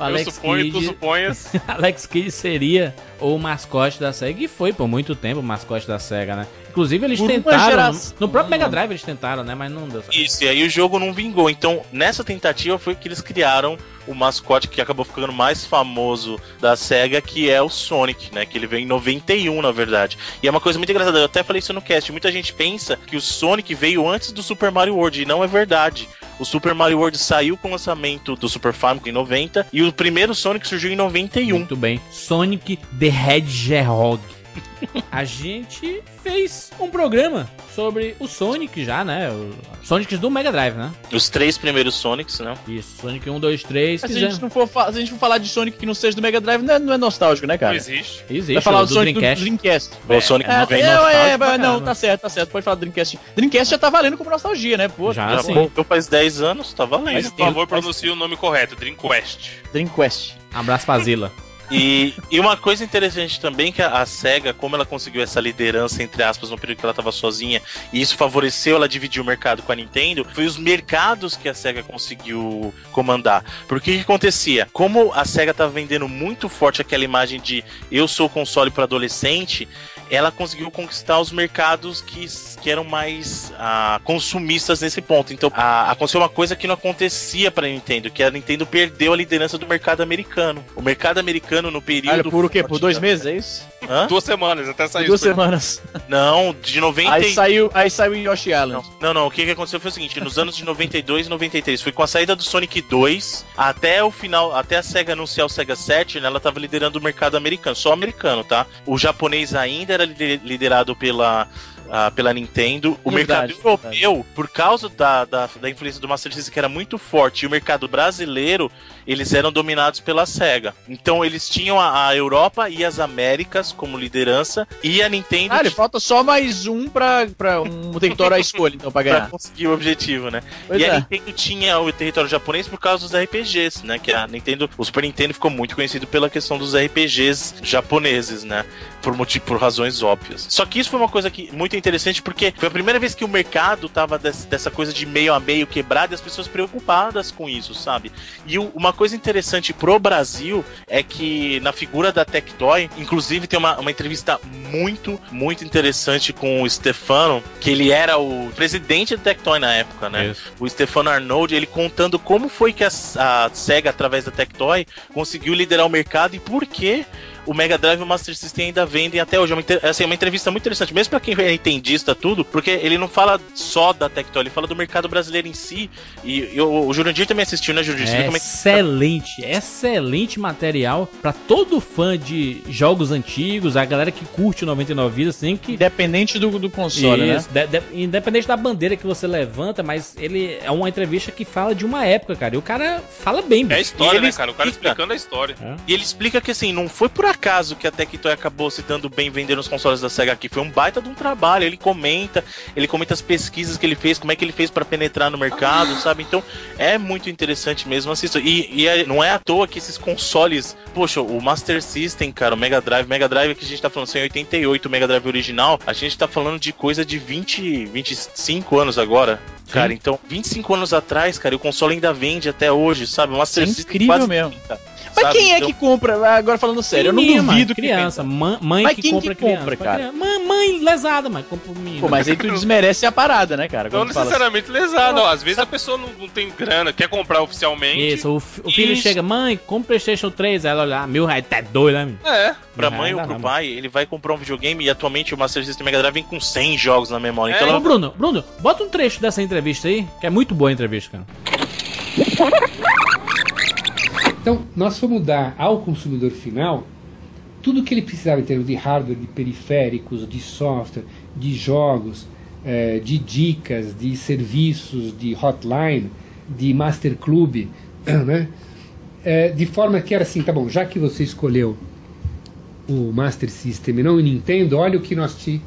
o Eu Alex suponho, tu Kidd, suponhas. (laughs) Alex Kidd seria o mascote da SEGA. E foi por muito tempo o mascote da SEGA, né? Inclusive eles Por tentaram. no próprio Mega Drive eles tentaram, né? Mas não deu certo. Isso, e aí o jogo não vingou. Então, nessa tentativa foi que eles criaram o mascote que acabou ficando mais famoso da SEGA, que é o Sonic, né? Que ele veio em 91, na verdade. E é uma coisa muito engraçada, eu até falei isso no cast. Muita gente pensa que o Sonic veio antes do Super Mario World, e não é verdade. O Super Mario World saiu com o lançamento do Super Famicom em 90, e o primeiro Sonic surgiu em 91. Muito bem. Sonic the Hedgehog. A gente fez um programa sobre o Sonic já, né? O Sonics do Mega Drive, né? Os três primeiros Sonics, né? Isso, Sonic 1, 2, 3. Mas se a, gente não for se a gente for falar de Sonic que não seja do Mega Drive, não é, não é nostálgico, né, Não cara? existe. Existe, Vai falar o do, Sonic do Dreamcast. Dreamcast. O Sonic É, não vem é, nostálgico é, pra é, não, tá certo, tá certo. Pode falar do Dreamcast. Dreamcast já tá valendo como nostalgia, né? Pô, Já, sim. Eu faz 10 anos, tá valendo. Mas Por favor, faz- pronuncie o nome correto. Dreamquest. Dreamcast. Abraço pra Zila. E, e uma coisa interessante também que a, a SEGA, como ela conseguiu essa liderança, entre aspas, no período que ela estava sozinha, e isso favoreceu ela dividir o mercado com a Nintendo, foi os mercados que a SEGA conseguiu comandar. Porque o que acontecia? Como a SEGA estava vendendo muito forte aquela imagem de eu sou console para adolescente, ela conseguiu conquistar os mercados que, que eram mais ah, consumistas nesse ponto. Então, ah, aconteceu uma coisa que não acontecia para a Nintendo, que a Nintendo perdeu a liderança do mercado americano. O mercado americano no período Olha, por o quê? Por dois meses, é isso? Hã? Duas semanas, até saiu. duas Super- semanas. Não, de 90 Aí e- saiu, aí saiu Yoshi Island. Não, não, o que, que aconteceu foi o seguinte, nos anos de 92 e 93, foi com a saída do Sonic 2, até o final, até a SEGA anunciar o Sega Saturn, ela tava liderando o mercado americano, só americano, tá? O japonês ainda era lider- liderado pela ah, pela Nintendo. O Verdade, mercado europeu, por causa da, da, da influência do Master System, que era muito forte, e o mercado brasileiro, eles eram dominados pela SEGA. Então eles tinham a, a Europa e as Américas como liderança, e a Nintendo Ah, ele falta só mais um pra, pra um território à (laughs) escolha, então, pra pra ganhar. conseguir o objetivo, né? Pois e a é. Nintendo tinha o território japonês por causa dos RPGs, né? Que a Nintendo, o Super Nintendo ficou muito conhecido pela questão dos RPGs japoneses, né? Por, motivo, por razões óbvias. Só que isso foi uma coisa que, muito interessante porque foi a primeira vez que o mercado tava des- dessa coisa de meio a meio quebrado e as pessoas preocupadas com isso, sabe? E o- uma coisa interessante pro Brasil é que na figura da Tectoy, inclusive tem uma, uma entrevista muito, muito interessante com o Stefano, que ele era o presidente da Tectoy na época, né? Isso. o Stefano Arnold, ele contando como foi que a, a SEGA, através da Tectoy, conseguiu liderar o mercado e por que o Mega Drive e o Master System ainda vendem até hoje. É uma, inter- assim, é uma entrevista muito interessante, mesmo pra quem é entendista tudo, porque ele não fala só da Tectoy, ele fala do mercado brasileiro em si. E, e o, o Jurandir também assistiu, né, Jurandir? É como é que- excelente, excelente material pra todo fã de jogos antigos, a galera que curte o 99 vidas, assim, que Independente do, do console, Isso, de- de- independente da bandeira que você levanta, mas ele é uma entrevista que fala de uma época, cara. E o cara fala bem, É a bicho. história, E né, ele cara? O cara explica. explicando a história. E ele explica que assim, não foi por acaso que a Tectoy acabou se dando bem vendendo os consoles da SEGA aqui. Foi um baita de um trabalho. Ele comenta, ele comenta as pesquisas que ele fez, como é que ele fez pra penetrar no mercado, sabe? Então é muito interessante mesmo assista. E, e é- não é à toa que esses consoles, poxa, o Master System, cara, o Mega Drive, Mega Drive que a gente tá falando, assim, em 88, o Mega Drive original, a gente tá falando de coisa de 20, 25 anos agora. Cara, então, 25 anos atrás, cara, o console ainda vende até hoje, sabe? O Master É System incrível mesmo. 30, Mas sabe? quem é Então- que compra? Agora falando sério, eu não duvido mano, que criança, mãe, mãe Mas que quem compra que criança. compra, pra cara? criança. Mãe, mãe lesada, mas compra o menino. Pô, mas aí tu (laughs) desmerece a parada, né, cara? Não fala assim. necessariamente lesado, ó. Às vezes a pessoa não, não tem grana, quer comprar oficialmente. Isso, o, o filho Isso. chega, mãe, compra Playstation 3, aí ela olha, ah, mil reais, tá doido, né? É. Pra mãe ou pro não, pai, ele vai comprar um videogame e atualmente o Master System Mega Drive vem com 100 jogos na memória. É, Então Ô, ela Bruno, Bruno, bota um trecho dessa entrevista aí, que é muito boa a entrevista, cara. Então, nós fomos dar ao consumidor final tudo o que ele precisava em termos de hardware, de periféricos, de software, de jogos, eh, de dicas, de serviços, de hotline, de master club, (clears throat) né? Eh, de forma que era assim, tá bom, já que você escolheu o Master System e não o Nintendo, olha o que nós te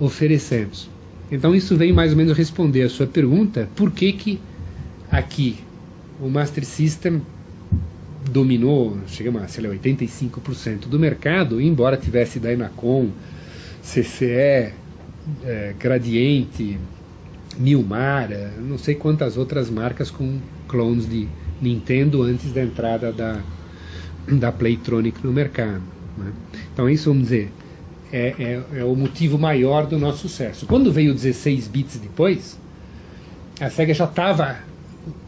oferecemos. Então isso vem mais ou menos responder a sua pergunta, por que que aqui o Master System dominou, chegamos a, sei lá, 85% do mercado, embora tivesse Dynacon, CCE, eh, Gradiente, Milmar, eh, não sei quantas outras marcas com clones de Nintendo antes da entrada da, da Playtronic no mercado. né? Então isso, vamos dizer, é, é, é o motivo maior do nosso sucesso. Quando veio o 16 bits depois, a SEGA já estava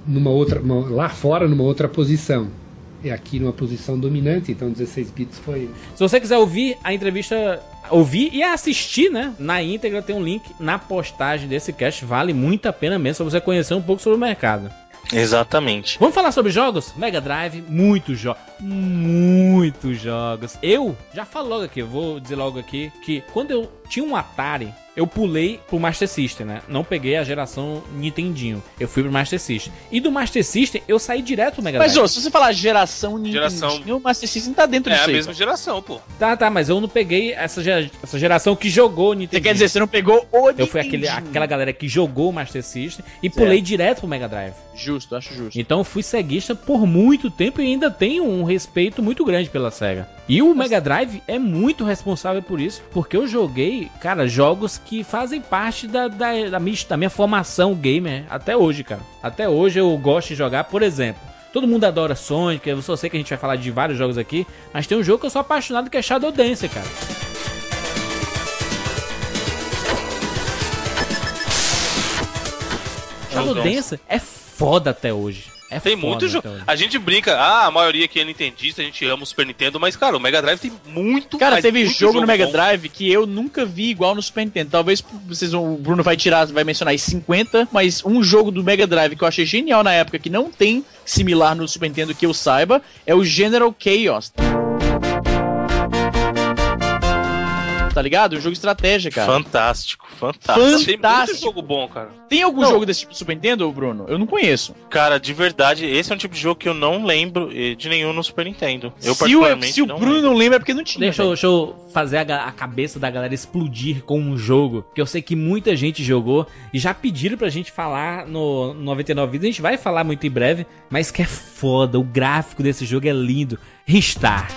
numa outra, uma- lá fora numa outra posição. E aqui numa posição dominante, então 16 bits foi. Se você quiser ouvir a entrevista, ouvir e assistir, né? Na íntegra tem um link na postagem desse cast, vale muito a pena mesmo pra você conhecer um pouco sobre o mercado. Exatamente. Vamos falar sobre jogos? Mega Drive, muitos jogos. Muitos jogos. Eu já falo logo aqui, eu vou dizer logo aqui que quando eu tinha um Atari, eu pulei pro Master System, né? Não peguei a geração Nintendinho. Eu fui pro Master System. E do Master System, eu saí direto pro Mega Mas, Drive. ô, se você falar geração Geração. Nintendinho, o Master System tá dentro É disso a aí, mesma geração, pô. Tá, tá, mas eu não peguei essa, gera- essa geração que jogou Você Nintendinho. quer dizer, você não pegou o Eu fui aquele, Nintendinho. aquela galera que jogou o Master System e pulei direto pro Mega Drive. Justo, acho justo. Então eu fui ceguista por muito tempo e ainda tenho um respeito muito grande pela SEGA. E o Mega Drive é muito responsável por isso, porque eu joguei, cara, jogos que fazem parte da, da, da, minha, da minha formação gamer até hoje, cara. Até hoje eu gosto de jogar, por exemplo. Todo mundo adora Sonic, eu só sei que a gente vai falar de vários jogos aqui, mas tem um jogo que eu sou apaixonado que é Shadow Dancer, cara. Shadow Dance. É foda até hoje. É Tem muito jogo. A gente brinca, ah, a maioria aqui é nintendista, a gente ama o Super Nintendo, mas, cara, o Mega Drive tem muito Cara, teve muito jogo no Mega bom. Drive que eu nunca vi igual no Super Nintendo. Talvez vocês vão, o Bruno vai tirar, vai mencionar aí 50, mas um jogo do Mega Drive que eu achei genial na época, que não tem similar no Super Nintendo que eu saiba, é o General Chaos. Tá ligado? Um jogo de estratégia, cara. Fantástico, fantástico. Tem Fantástico. jogo bom, cara. Tem algum Não. jogo desse tipo do Super Nintendo, Bruno? Eu não conheço. Cara, de verdade, esse é um tipo de jogo que eu não lembro eh, de nenhum no Super Nintendo. Eu se o, particularmente se o Bruno lembro. não lembra é porque não tinha. Deixa eu, deixa eu fazer a, a cabeça da galera explodir com um jogo que eu sei que muita gente jogou e já pediram pra gente falar no 99 Vidas. A gente vai falar muito em breve, mas que é foda. O gráfico desse jogo é lindo. Ristar.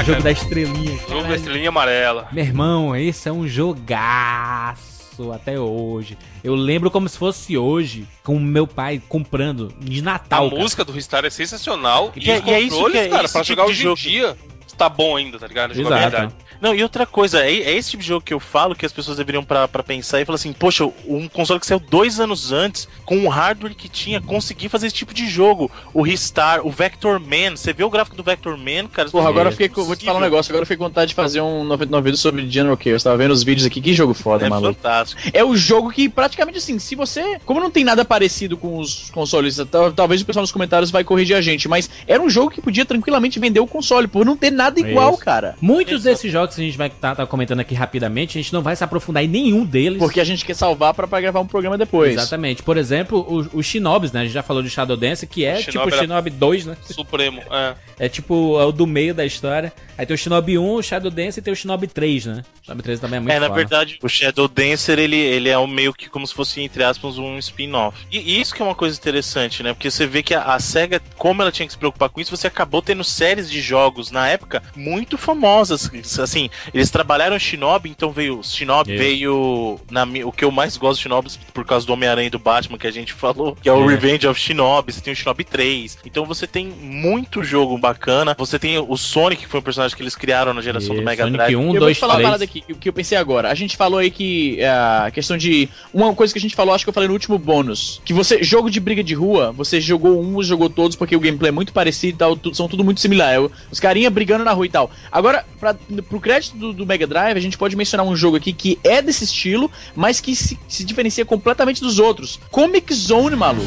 Caraca, jogo da estrelinha. jogo da estrelinha amarela. Meu irmão, esse é um jogaço até hoje. Eu lembro como se fosse hoje, com o meu pai comprando de A Natal. cara. música do Ristar é sensacional. E é- os e é isso que é cara, esse pra tipo jogar de hoje em dia, tá bom ainda, tá ligado? A Exato. Não, e outra coisa, é, é esse tipo de jogo que eu falo que as pessoas deveriam pra, pra pensar e falar assim, poxa, um console que saiu dois anos antes, com o hardware que tinha, conseguir fazer esse tipo de jogo. O Ristar, o Vector Man, você vê o gráfico do Vector Man, cara? Porra, agora eu "É fiquei com, vou te falar um possível". negócio, agora eu fiquei com vontade de fazer um 99 vídeos sobre General Chaos. Tava vendo os vídeos aqui, que jogo foda, É maluco. fantástico. É o jogo que praticamente assim, se você. Como não tem nada parecido com os consoles, tal- talvez o pessoal nos comentários vai corrigir a gente, mas era um jogo que podia tranquilamente vender o console, por não ter nada igual, Isso. cara. Muitos desses jogos que a gente vai estar comentando aqui rapidamente, a gente não vai se aprofundar em nenhum deles. Porque a gente quer salvar pra, pra gravar um programa depois. Exatamente. Por exemplo, o- os Shinobis, né? A gente já falou de Shadow Dance, que é O tipo Shinobi o Shinobi 2, né? Supremo, é. É tipo é o do meio da história. Aí tem o Shinobi 1, o Shadow Dance e tem o Shinobi 3, né? O Shinobi 3 também é muito é, na foda. verdade, o Shadow Dancer, ele, ele é um meio que como se fosse, entre aspas, um spin-off. E e isso que é uma coisa interessante, né? Porque você vê que a, a SEGA, como ela tinha que se preocupar com isso, você acabou tendo séries de jogos na época muito famosas. Assim, eles trabalharam Shinobi, então veio. Shinobi Isso. veio. Na, o que eu mais gosto de Shinobi por causa do Homem-Aranha e do Batman que a gente falou, que é o É. Revenge of Shinobi, você tem o Shinobi 3. Então você tem muito jogo bacana. Você tem o Sonic, que foi um personagem que eles criaram na geração do Mega Sonic Drive. 1, eu vou 2, te falar uma 3. parada aqui, que, que eu pensei agora. A gente falou aí que é, a questão de. Uma coisa que a gente falou, acho que eu falei no último bônus. Que você, jogo de briga de rua, você jogou um, jogou todos, porque o gameplay é muito parecido e tal, são tudo muito similar. É o- Os carinha brigando na rua e tal. Agora, pra, pro crédito do, do Mega Drive, a gente pode mencionar um jogo aqui que é desse estilo, mas que se, se diferencia completamente dos outros. Comic Zone, maluco.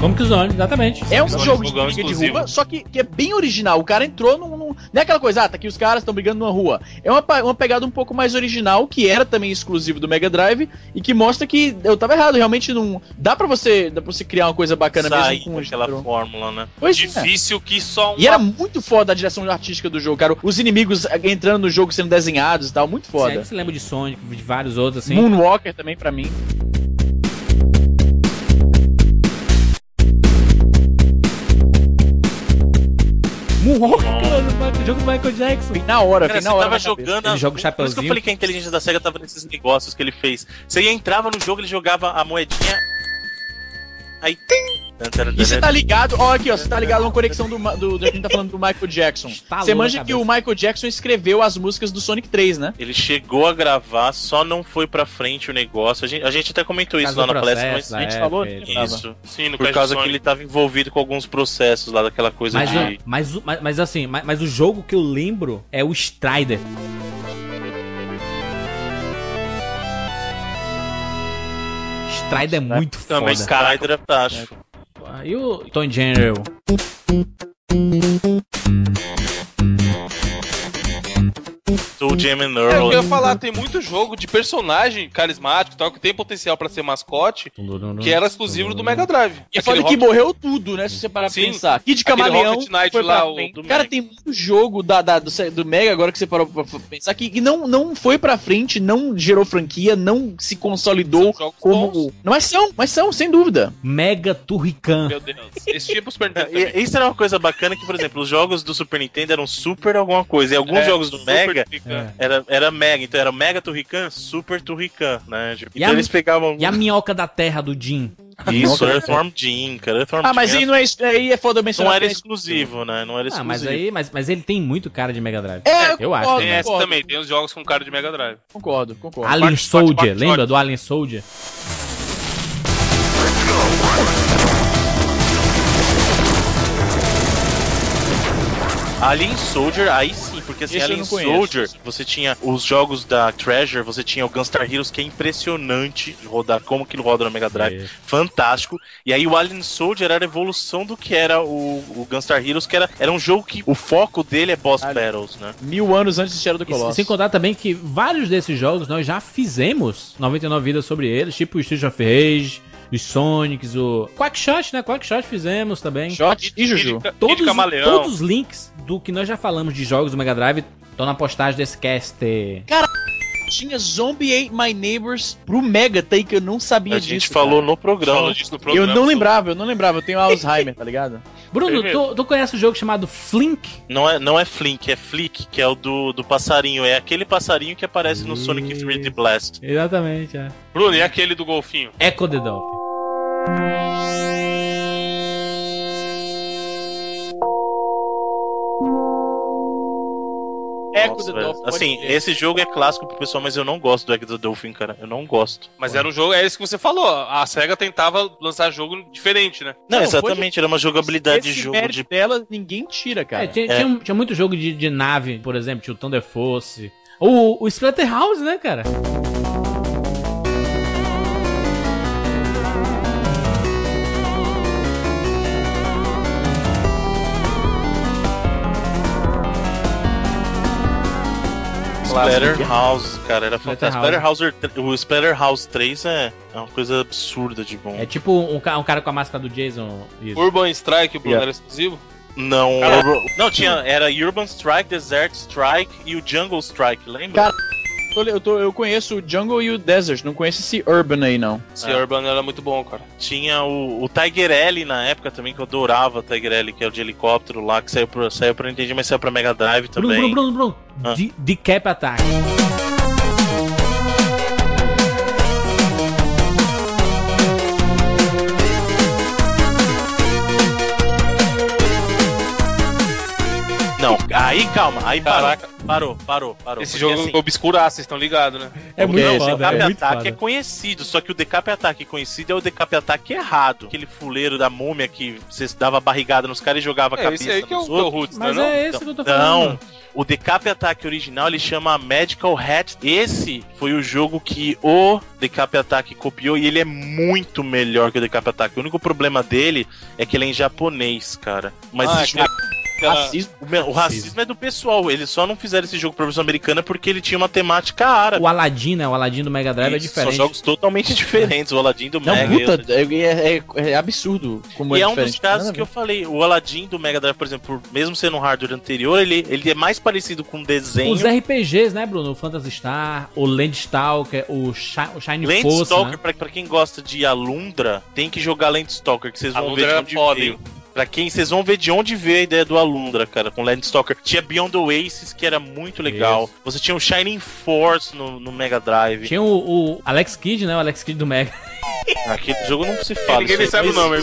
Como que Zone, exatamente. É um Zone jogo de de exclusivo. rua, só que, que é bem original. O cara entrou num. Não é aquela coisa, ah, tá aqui os caras estão brigando numa rua. É uma, uma pegada um pouco mais original, que era também exclusivo do Mega Drive, e que mostra que eu tava errado. Realmente não. Dá pra você, dá pra você criar uma coisa bacana Sair mesmo com gênero. fórmula, né? Pois é. Difícil que só um. E era muito foda a direção artística do jogo, cara. Os inimigos eh, entrando no jogo sendo desenhados e tal, muito foda. você lembra de Sonic, de vários outros, assim. Moonwalker também, pra mim. Moonwalker, o jogo do Michael Jackson. Vem na hora, Cara, vem você na hora. tava na jogando. Ele joga o Por isso que eu falei que a inteligência da SEGA tava nesses negócios que ele fez. Você entrava no jogo, ele jogava a moedinha. Aí. Tim! E você tá ligado, ó, aqui, ó, você tá ligado a uma conexão do, do, do a gente tá falando do Michael Jackson. Você na manja que o Michael Jackson escreveu as músicas do Sonic 3, né? Ele chegou a gravar, só não foi pra frente o negócio. A gente, a gente até comentou isso lá na palestra, mas da gente época, falou, ele- né? Isso. Sim, no Por causa que ele tava envolvido com alguns processos lá daquela coisa Mas, de. mas, mas, mas assim, mas, mas o jogo que eu lembro é o Strider. Strider é muito Também, foda. cara. Skyder é fantástico. E o Tom General? O Jamie É, eu Earl. ia falar, tem muito jogo de personagem carismático e tal, que tem potencial pra ser mascote, que era exclusivo do Mega Drive. E é foda que morreu tudo, né? Se você parar pra pensar. Kid Camaleão foi lá, o do Cara, tem muito jogo da, da- do, do Mega agora que você parou pra pensar que, que não, não foi pra frente, não gerou franquia, não se consolidou como. bons. Não, mas são, mas são, sem dúvida. Mega Turrican. Meu Deus. Esse tipo Super Nintendo também. E- Isso era uma coisa bacana que, por exemplo, os jogos do Super Nintendo eram super alguma coisa. E alguns É, jogos do Super Mega Turrican. era, era Mega. Então era Mega Turrican, Super Turrican, né? Tipo, Então a- eles pegavam E a minhoca da terra do Jim? isso, Earthworm Jim, cara. Earthworm Ah, mas Jim aí não é isso. Aí é foda mencionar. não era é exclusivo, né? Não era Ah, exclusivo. mas aí, mas, mas ele tem muito cara de Mega Drive. É, eu acho. Tem essa também, tem os jogos com cara de Mega Drive. Concordo, concordo. Alien Soldier, lembra do Alien Soldier? Alien Soldier, aí sim, porque assim, Esse Alien. Soldier, você tinha os jogos da Treasure, você tinha o Gunstar Heroes, que é impressionante de rodar, como que ele roda no Mega Drive, fantástico. E aí o Alien Soldier era a evolução do que era o, o Gunstar Heroes, que era, era um jogo que o foco dele é boss battles, né? Mil anos antes de Shadow do E Colossus. sem contar também que vários desses jogos nós já fizemos 99 vidas sobre eles, tipo o Street of Rage, os Sonics, o Quackshot, né? Quackshot fizemos também. Shot e Juju. Kid Todos, Camaleão. todos os links do que nós já falamos de jogos do Mega Drive estão na postagem desse cast. Tinha Zombie Ate My Neighbors pro Mega Take, que eu não sabia A disso. gente falou cara. no programa. Falou disso no Eu programa. não lembrava, eu não lembrava. Eu tenho Alzheimer, tá ligado? (laughs) Bruno, tu, tu conhece o jogo chamado Flink? Não é, não é Flink, é Flick, que é o do, do passarinho. É aquele passarinho que aparece no Sonic 3D Blast. Exatamente, é. Bruno, e aquele do golfinho? Echo the Dolphin. Echo Nossa, the. Dolphin. Assim, esse jogo é clássico pro pessoal, mas eu não gosto do Egg the Dolphin, cara. Eu não gosto. Mas era um jogo, é isso que você falou. A SEGA tentava lançar jogo diferente, né? Não, Não, exatamente, era uma jogabilidade Esse de jogo de. dela, ninguém tira, cara. É, tinha, É. Tinha, tinha muito jogo de, de nave, por exemplo, tinha o Thunder Force. O, o Splatterhouse, né, cara? Splatterhouse, cara, era fantástico. Splatterhouse. Splatterhouse, o Splatterhouse 3 é, é uma coisa absurda de bom. É tipo um, um cara com a máscara do Jason. Isso. Urban Strike, o Bruno Yeah. era exclusivo? Não, Urban- não tinha, (laughs) era Urban Strike, Desert Strike e o Jungle Strike, lembra? Cara, tô- eu, tô- eu conheço o Jungle e o Desert, não conheço esse Urban aí, não. Esse É. Urban era muito bom, cara. Tinha o, o Tiger L na época também, que eu adorava Tiger L, que é o de helicóptero lá, que saiu pra, saiu pra Nintendo, mas saiu pra Mega Drive Bruno, também. Bruno, Bruno, Bruno. Ah. De, de Cap Attack. Aí calma, aí parou, Caraca. parou, parou, parou. Esse Porque, jogo assim, obscuraço, vocês estão ligados, né? É muito o foda, Decap é muito Attack foda. é conhecido, só que o Decap Attack conhecido é o Decap Attack errado. Aquele fuleiro da múmia que você dava barrigada nos caras e jogava a É, cabeça esse aí que é o, nos que é o outros. Roots? Mas Não? é esse que eu tô falando. Não, o Decap Attack original ele chama Medical Hat. Esse foi o jogo que o Decap Attack copiou e ele é muito melhor que o Decap Attack. O único problema dele é que ele é em japonês, cara. Mas Ah, esse Racismo. o, o racismo é do pessoal. Eles só não fizeram esse jogo pra versão americana porque ele tinha uma temática árabe. O Aladdin, né? O Aladdin do Mega Drive é Isso, diferente. São jogos totalmente diferentes. O Aladdin do Não, Mega. puta, é, é- é absurdo como E é é um dos diferente. casos Nada que eu falei. O Aladdin do Mega Drive, por exemplo, mesmo sendo um hardware anterior, ele, ele é mais parecido com desenho. Os RPGs, né, Bruno? O Phantasy Star, o Landstalker, o, Shi o Shine Force, Landstalker, né? pra, pra quem gosta de Alundra, tem que jogar Landstalker, que vocês vão Alundra ver de onde foda, veio. Pra quem vocês vão ver de onde veio a ideia do Alundra, cara, com Landstalker. Tinha Beyond the Oasis, que era muito legal. Você tinha o Shining Force no, no Mega Drive. Tinha o, o Alex Kidd, né? O Alex Kidd do Mega. Aquele jogo não se (laughs) fala. Ninguém isso sabe o nome.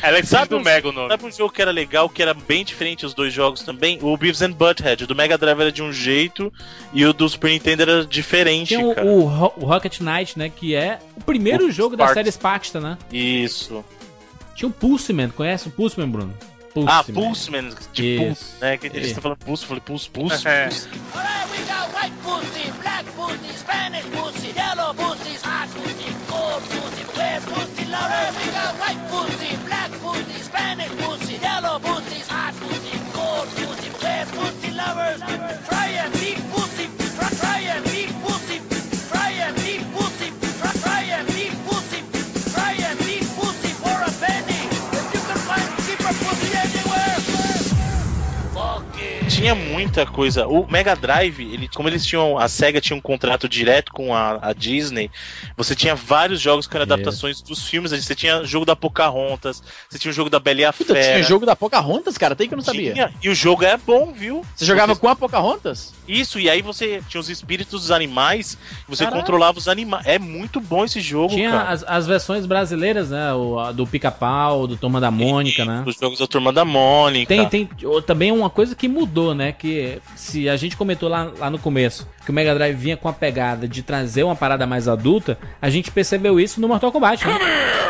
Alex Sabe do um- Mega o nome. Sabe um jogo que era legal, que era bem diferente os dois jogos também? O Beavis and Butthead. O do Mega Drive era de um jeito e o do Super Nintendo era diferente, Tinha o, cara. o Ro- o Rocket Knight, né? Que é o primeiro O jogo da Sparks. série Sparksta, né? Isso. Tinha o Pulseman, conhece o Pulseman, Bruno? Ah, Pulseman. Pulseman, de Pulse, Isso. né? Que eles estão falando Pulse, eu falei Pulse, Pulse. (laughs) É. Pulse. Alright, we got white pussy, black pussy, Spanish pussy, yellow pussy, hot pussy, cold pussy, red pussy, louder. We got white pussy, black pussy, Spanish pussy, yellow pussy, hot pussy, cold pussy, red pussy, lovers. Try and Tinha muita coisa. O Mega Drive, ele, como eles tinham. A SEGA tinha um contrato direto com a, a Disney, você tinha vários jogos que eram adaptações dos filmes. Você tinha jogo da Pocahontas, você tinha o jogo da Bela e a Fera. tinha jogo da Pocahontas, cara? Tem que eu não sabia. Tinha, E o jogo é bom, viu? Você jogava com a Pocahontas? Isso, e aí você tinha os espíritos dos animais, você Caralho. controlava os animais. É muito bom esse jogo, Tinha cara. as, as versões brasileiras, né? O, do Pica-Pau, do Turma da Mônica, né? Os jogos da Turma da Mônica. Tem, tem também uma coisa que mudou comentou, né, que se a gente comentou lá, lá no começo que o Mega Drive vinha com a pegada de trazer uma parada mais adulta, a gente percebeu isso no Mortal Kombat, né?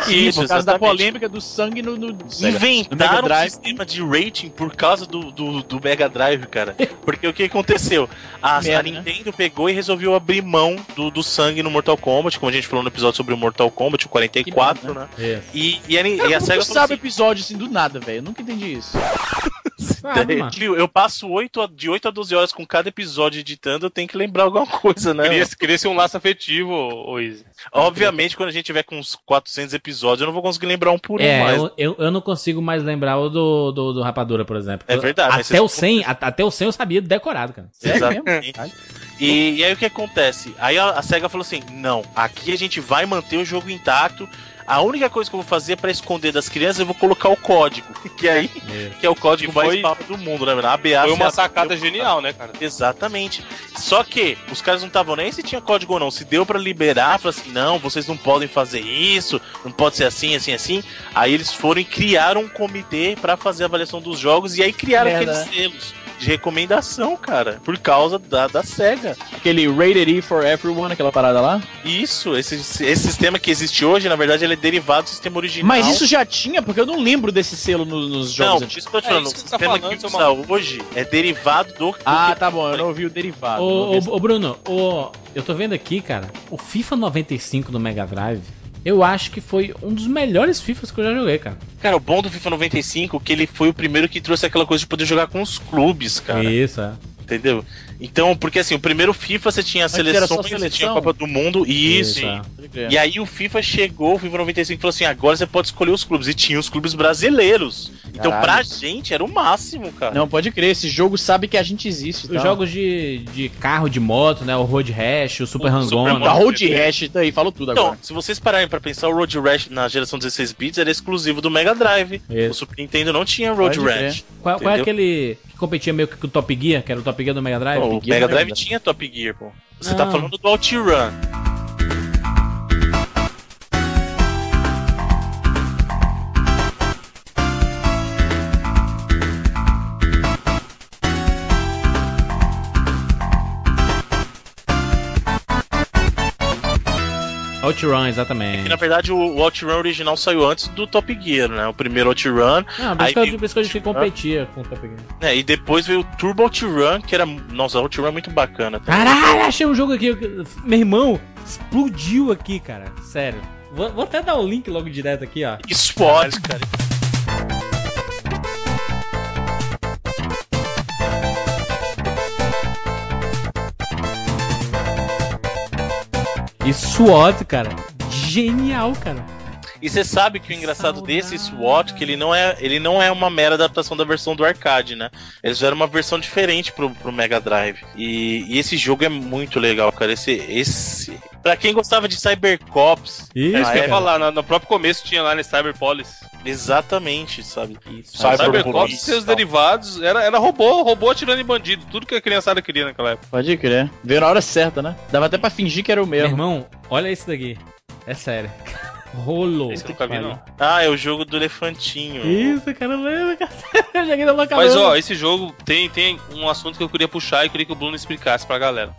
Sim, Isso, por causa da exatamente. polêmica do sangue no, no. No Inventaram um sistema de rating por causa do, do, do Mega Drive, cara. Porque o que aconteceu? A, a Merda, né? Nintendo pegou e resolveu abrir mão do, do sangue no Mortal Kombat, como a gente falou no episódio sobre o Mortal Kombat, o 44, Que né? Isso. E, e a, e a SEGA sabe assim, episódio assim do nada, velho? Eu nunca entendi isso. (laughs) Ah, eu passo 8 a, de 8 a 12 horas com cada episódio editando, eu tenho que lembrar alguma coisa, né? Queria, queria ser um laço afetivo, ô Izzy. Obviamente, quando a gente tiver com uns 400 episódios, eu não vou conseguir lembrar um por um É, mais. eu, eu, eu não consigo mais lembrar o do, do, do Rapadura, por exemplo. É verdade, mas Até o 100, a- até o 100 eu sabia decorado, cara. Exatamente. E, e aí o que acontece? Aí a, a SEGA falou assim: não, aqui a gente vai manter o jogo intacto. A única coisa que eu vou fazer pra esconder das crianças, eu vou colocar o código. (laughs) Que aí, que é o código Que foi- mais papo do mundo, né? mano? ABA, Foi uma CA, sacada genial, né, cara? Exatamente. Só que os caras não estavam nem se tinha código ou não. Se deu pra liberar, falaram assim: não, vocês não podem fazer isso, não pode ser assim, assim, assim. Aí eles foram e criaram um comitê pra fazer a avaliação dos jogos e aí criaram Merda. aqueles selos de recomendação, cara, por causa da, da SEGA. Aquele Rated E for Everyone, aquela parada lá. Isso, esse, esse sistema que existe hoje, na verdade, ele é derivado do sistema original. Mas isso já tinha, porque eu não lembro desse selo no- nos jogos Não, isso que eu tô te É falando. isso o que você tá sistema falando, que usa maluco. hoje é derivado do. Ah, tá bom, eu não ouvi o derivado. Ô, Bruno, ô, eu tô vendo aqui, cara, o FIFA 95 do Mega Drive, eu acho que foi um dos melhores FIFAs que eu já joguei, cara. Cara, o bom do FIFA 95 é que ele foi o primeiro que trouxe aquela coisa de poder jogar com os clubes, cara. Isso, é. Entendeu? Então, porque assim, o primeiro FIFA você tinha só seleções, você tinha a seleção? Copa do Mundo, e isso. E aí o FIFA chegou, o FIFA 95 falou assim: agora você pode escolher os clubes. E tinha os clubes brasileiros. Então, Caralho. pra gente, era o máximo, cara. Não, pode crer, esse jogo sabe que a gente existe. Os tá? jogos de, de carro, de moto, né? O Road Rash, o Super O Hangona. Super Da Road Rash, daí, falou tudo Então, agora. se vocês pararem pra pensar, o Road Rash na geração 16 bits era exclusivo do Mega Drive. Isso. O Super Nintendo não tinha Road Pode. Rash. Qual, qual é aquele que competia meio que com o Top Gear, que era o Top Gear do Mega Drive? Pô, o Mega Drive tinha Top Gear, pô. Você Não. tá falando do OutRun. OutRun, exatamente. na verdade o, o OutRun original saiu antes do Top Gear, né? O primeiro OutRun. Ah, por isso que veio- isso que disse que competia com o Top Gear. né, e depois veio o Turbo OutRun, que era. Nossa, o OutRun é muito bacana. tá? Caralho, achei um jogo aqui. eu- Meu irmão, explodiu aqui, cara. Sério. Vou, vou até dar o link logo direto aqui, ó. SWAT, cara. E SWAT, cara. Genial, cara. E você sabe que o engraçado desse SWAT, que ele não é, ele não é uma mera adaptação da versão do arcade, né? Eles fizeram uma versão diferente pro, pro Mega Drive. E, e esse jogo é muito legal, cara. Esse, esse. Pra quem gostava de Cybercops, Isso, É isso que eu ia falar, no, no próprio começo tinha lá no Cyberpolis. exatamente, sabe? Isso. Cybercops e seus derivados, era, era robô, robô atirando em bandido, tudo que a criançada queria naquela época. Pode crer. Veio na hora certa, né? Dava até pra fingir que era o Meu mesmo. irmão, olha isso daqui. É sério. (laughs) Rolou. Esse eu nunca vi, não. Ah, é o jogo do elefantinho. Isso, cara, lembra. (laughs) Eu joguei na locadora. Mas ó, esse jogo tem, tem um assunto que eu queria puxar e queria que o Bruno explicasse pra galera.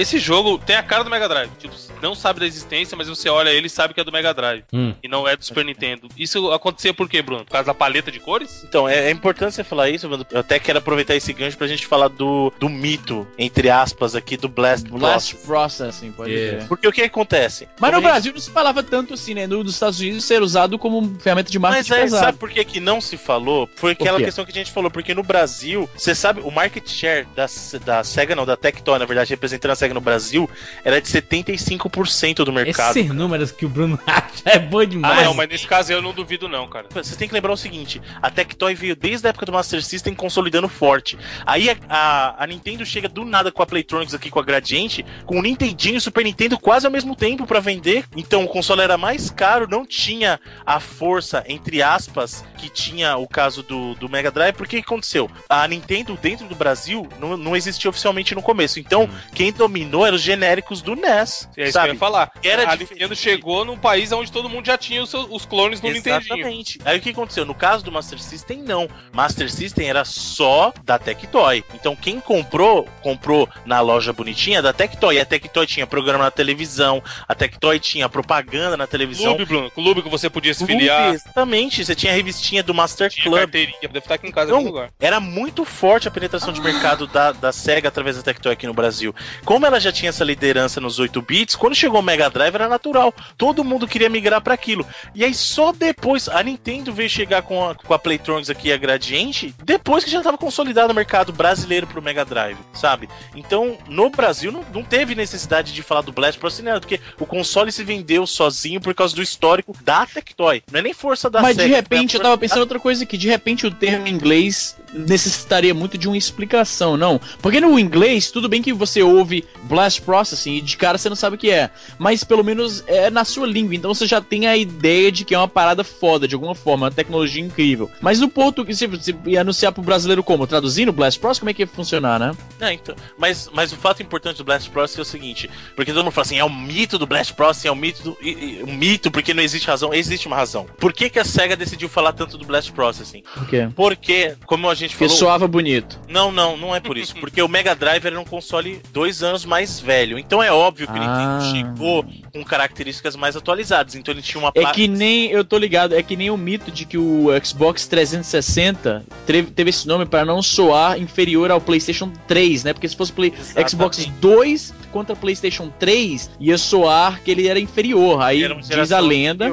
Esse jogo tem a cara do Mega Drive. Tipo, não sabe da existência, mas você olha ele e sabe que é do Mega Drive. Hum. E não é do Super Nintendo. Isso acontecia por quê, Bruno? Por causa da paleta de cores? Então, é, é importante você falar isso, mano. Eu até quero aproveitar esse gancho pra gente falar do, do mito, entre aspas, aqui, do Blast Blast Process. Processing, pode crer. Porque o que acontece? Mas no Como a gente- Brasil não se falava tanto assim, né? No- Nos Estados Unidos ser usado como ferramenta de marketing Mas é, pesado. sabe por que, que não se falou? Foi aquela questão que a gente falou, porque no Brasil, você sabe, o market share da, da SEGA, não, da Tectoy, na verdade, representando a SEGA no Brasil, era de 75% do mercado. Esses números que o Bruno (laughs) acha é bom Ah, demais. não, mas nesse caso eu não duvido, não, cara. Você tem que lembrar o seguinte: a Tectoy veio desde a época do Master System consolidando forte. Aí a, a- a Nintendo chega do nada com a Playtronics aqui com a Gradiente, com o Nintendinho e o Super Nintendo quase ao mesmo tempo pra vender. Então o console era mais caro, não tinha a força, entre aspas, que tinha o caso do, do Mega Drive. Porque o que aconteceu? A Nintendo dentro do Brasil não, não existia oficialmente no começo. Então, quem, dominou eram os genéricos do NES. É isso sabe? que eu ia falar. Era a diferente. Nintendo chegou num país onde todo mundo já tinha os, seus- os clones do Nintendinho. Exatamente. Aí o que aconteceu? No caso do Master System, não. Master System era só da Tectoy. Então quem comprou, comprou na loja bonitinha da Tectoy. E a Tectoy tinha programa na televisão, a Tectoy tinha propaganda na televisão. Clube, Bruno. Clube que você podia se Clube, filiar. Exatamente, você tinha a revistinha do Master Tinha Club. carteirinha, deve estar aqui em casa em Não, algum lugar. era muito forte a penetração de mercado da, da SEGA através da Tectoy aqui no Brasil. Como ela já tinha essa liderança nos 8 bits, quando chegou o Mega Drive era natural. Todo mundo queria migrar para aquilo. E aí só depois a Nintendo veio chegar com a, com a Playtronics aqui a Gradiente, depois que já estava consolidado o mercado brasileiro pro Mega Drive, sabe? Então, no Brasil não, não teve necessidade de falar do Blast Pro Cinema, porque o console se vendeu sozinho por causa do histórico da Tectoy. Não é nem força da Mas de SEGA, repente eu tava pensando outra coisa aqui. De repente o termo em inglês necessitaria muito de uma explicação, não? Porque no inglês, tudo bem que você ouve blast processing e de cara você não sabe o que é. Mas pelo menos é na sua língua. Então você já tem a ideia de que é uma parada foda, de alguma forma, uma tecnologia incrível. Mas no português, você ia anunciar pro brasileiro como? Traduzindo blast process? Como é que ia funcionar, né? Não, então, mas, mas o fato importante do Blast Process é o seguinte, porque todo mundo fala assim, é o mito do Blast Process, é o mito do, e- e- o mito porque não existe razão, existe uma razão. Por que, que a SEGA decidiu falar tanto do Blast Processing? Por quê? Porque, como a gente Porque falou, soava bonito. não, não, não é por isso, porque o Mega Drive era um console dois anos mais velho, então é óbvio que Ah. Nintendo chegou com características mais atualizadas, então ele tinha uma É que nem, eu tô ligado, é que nem o mito de que o Xbox 360 teve, teve esse nome para não soar inferior ao PlayStation 3, né? Porque se fosse Play. Xbox 2 contra PlayStation 3, ia soar que ele era inferior. Aí diz a lenda,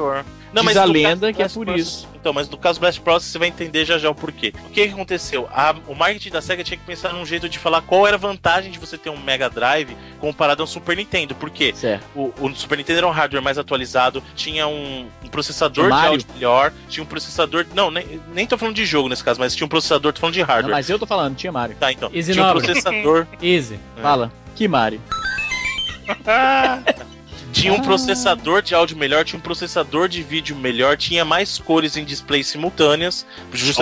anterior. diz mas a no caso lenda do que é por Process- isso. Então, mas no caso do Blast Process você vai entender já já o porquê. O que, que aconteceu? A- o marketing da SEGA tinha que pensar num jeito de falar qual era a vantagem de você ter um Mega Drive comparado ao Super Nintendo. Por quê? Certo. O, o Super Nintendo era um hardware mais atualizado, tinha um, um processador de áudio melhor, tinha um processador. Não, nem, nem tô falando de jogo nesse caso, mas tinha um processador, tô falando de Não, hardware. mas eu tô falando, tinha Mario. Tá, então. Easy tinha um processador. (laughs) Easy. Fala. Que Mario? (laughs) Tinha um processador de áudio melhor, tinha um processador de vídeo melhor, tinha mais cores em displays simultâneas.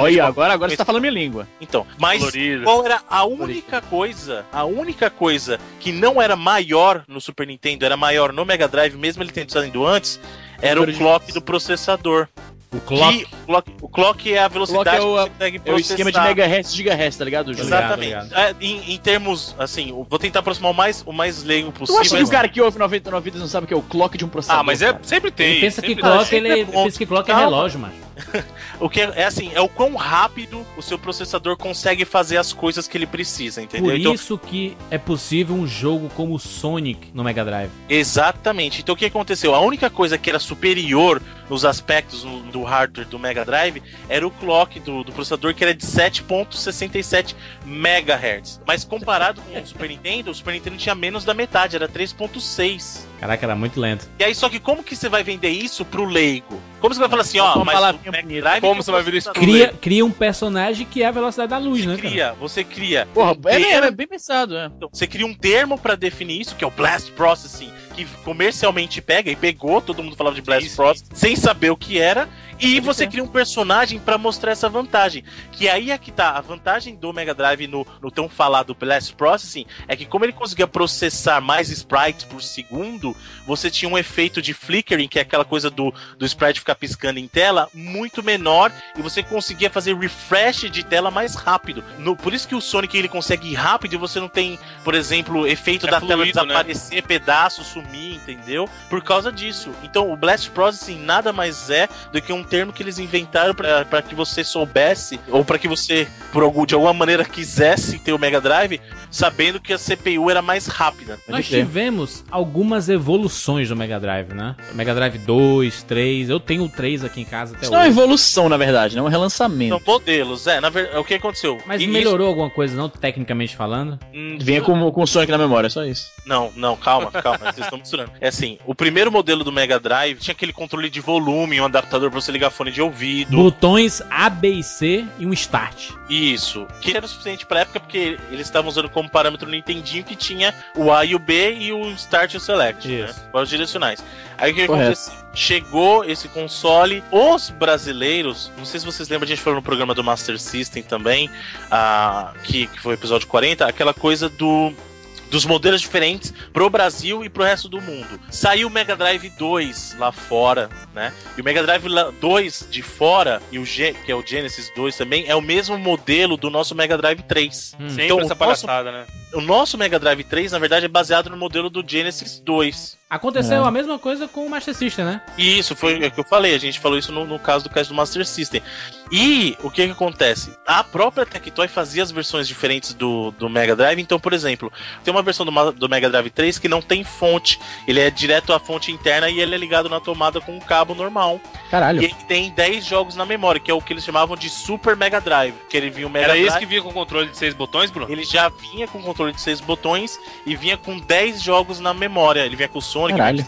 Olha, pra- agora, agora você tá falando minha língua. Então, mas Colorido. qual era a única coisa, a única coisa que não era maior no Super Nintendo, era maior no Mega Drive, mesmo ele tendo saído antes, era o clock do processador. O clock. Que- o clock, o clock é a velocidade é o- que você consegue É o processar. esquema de megahertz, gigahertz, tá ligado? Júlio? Obrigado, Exatamente. É, em, em termos, assim, eu vou tentar aproximar o mais, o mais leigo Tu possível. acha que o cara que ouve 99 vidas não sabe o que é o clock de um processador? Ah, mas é, sempre tem. Ele pensa que clock, ele, é pensa que clock é relógio, mano. (laughs) O que é, é assim, é o quão rápido o seu processador consegue fazer as coisas que ele precisa, entendeu? Por Então, isso que é possível um jogo como Sonic no Mega Drive. Exatamente. Então o que aconteceu? A única coisa que era superior nos aspectos do hardware do Mega Drive era o clock do, do processador, que era de 7.67 MHz. Mas comparado com o Super Nintendo, o Super Nintendo tinha menos da metade, era 3.6. Caraca, era muito lento. E aí, só que como que você vai vender isso pro leigo? Como você vai falar assim, ó, mas o Mega bonita. Drive Como tem um você vai vender isso pro. Cria, cria um personagem que é a velocidade da luz, né, Você cara? cria, você cria. Porra, um é, termo- é bem pensado, é. Então, você cria um termo pra definir isso, que é o Blast Processing, que comercialmente pega e pegou, todo mundo falava de Blast. Processing, sem saber o que era, e Pode você ser. cria um personagem pra mostrar essa vantagem. Que aí é que tá, a vantagem do Mega Drive no, no tão falado Blast Processing é que como ele conseguia processar mais sprites por segundo, você tinha um efeito de flickering, que é aquela coisa do, do sprite ficar piscando em tela, muito menor, e você conseguia fazer refresh de tela mais rápido. No- por isso que o Sonic ele consegue ir rápido e você não tem, por exemplo, efeito É da tela fluido, né? desaparecer, pedaço, sumir, entendeu? Por causa disso. Então o Blast Processing nada mais é do que um termo que eles inventaram pra que você soubesse, ou pra que você, por algum, de alguma maneira, quisesse ter o Mega Drive, sabendo que a CPU era mais rápida. Nós tivemos algumas evoluções do Mega Drive, né? Mega Drive 2, 3. Eu tenho o 3 aqui em casa até Isso não é uma hoje. evolução, na verdade, não é um relançamento. São modelos, é, na verdade, o que aconteceu? Mas E melhorou alguma coisa, não? Tecnicamente falando? isso- hum, Vinha com, com o Sonic na memória, só isso. Não, não, calma, calma, vocês estão misturando. É assim, o primeiro modelo do Mega Drive tinha aquele controle de volume, um adaptador pra você ligar fone de ouvido. Botões A, B e C e um Start. Isso. Que era o suficiente pra época, porque eles estavam usando como parâmetro no Nintendinho que tinha o A e o B e o Start e o Select, né? Isso. Para os direcionais. Aí o que aconteceu? Chegou esse console, os brasileiros, não sei se vocês lembram, a gente falou no programa do Master System também, ah, que, que foi o episódio 40, aquela coisa do dos modelos diferentes pro Brasil e pro resto do mundo. Saiu o Mega Drive 2 lá fora, né? E o Mega Drive lá- 2 de fora, e o Ge- que é o Genesis 2 também, é o mesmo modelo do nosso Mega Drive 3. Hum. Sempre Então, essa o nosso- palhaçada, né? O nosso Mega Drive 3, na verdade, é baseado no modelo do Genesis 2. Aconteceu É. a mesma coisa com o Master System, né? E isso foi o que eu falei, a gente falou isso no, no caso do cast do Master System. E o que que acontece? A própria Tectoy fazia as versões diferentes do, do Mega Drive, então, por exemplo, tem uma versão do, do Mega Drive 3 que não tem fonte, ele é direto à fonte interna e ele é ligado na tomada com um cabo normal. Caralho. E ele tem 10 jogos na memória, que é o que eles chamavam de Super Mega Drive, que ele vinha o Mega Era Drive. esse que vinha com controle de seis botões, Bruno? Ele já vinha com controle de 6 botões e vinha com 10 jogos na memória. Ele vinha com o Sonic, Caralho.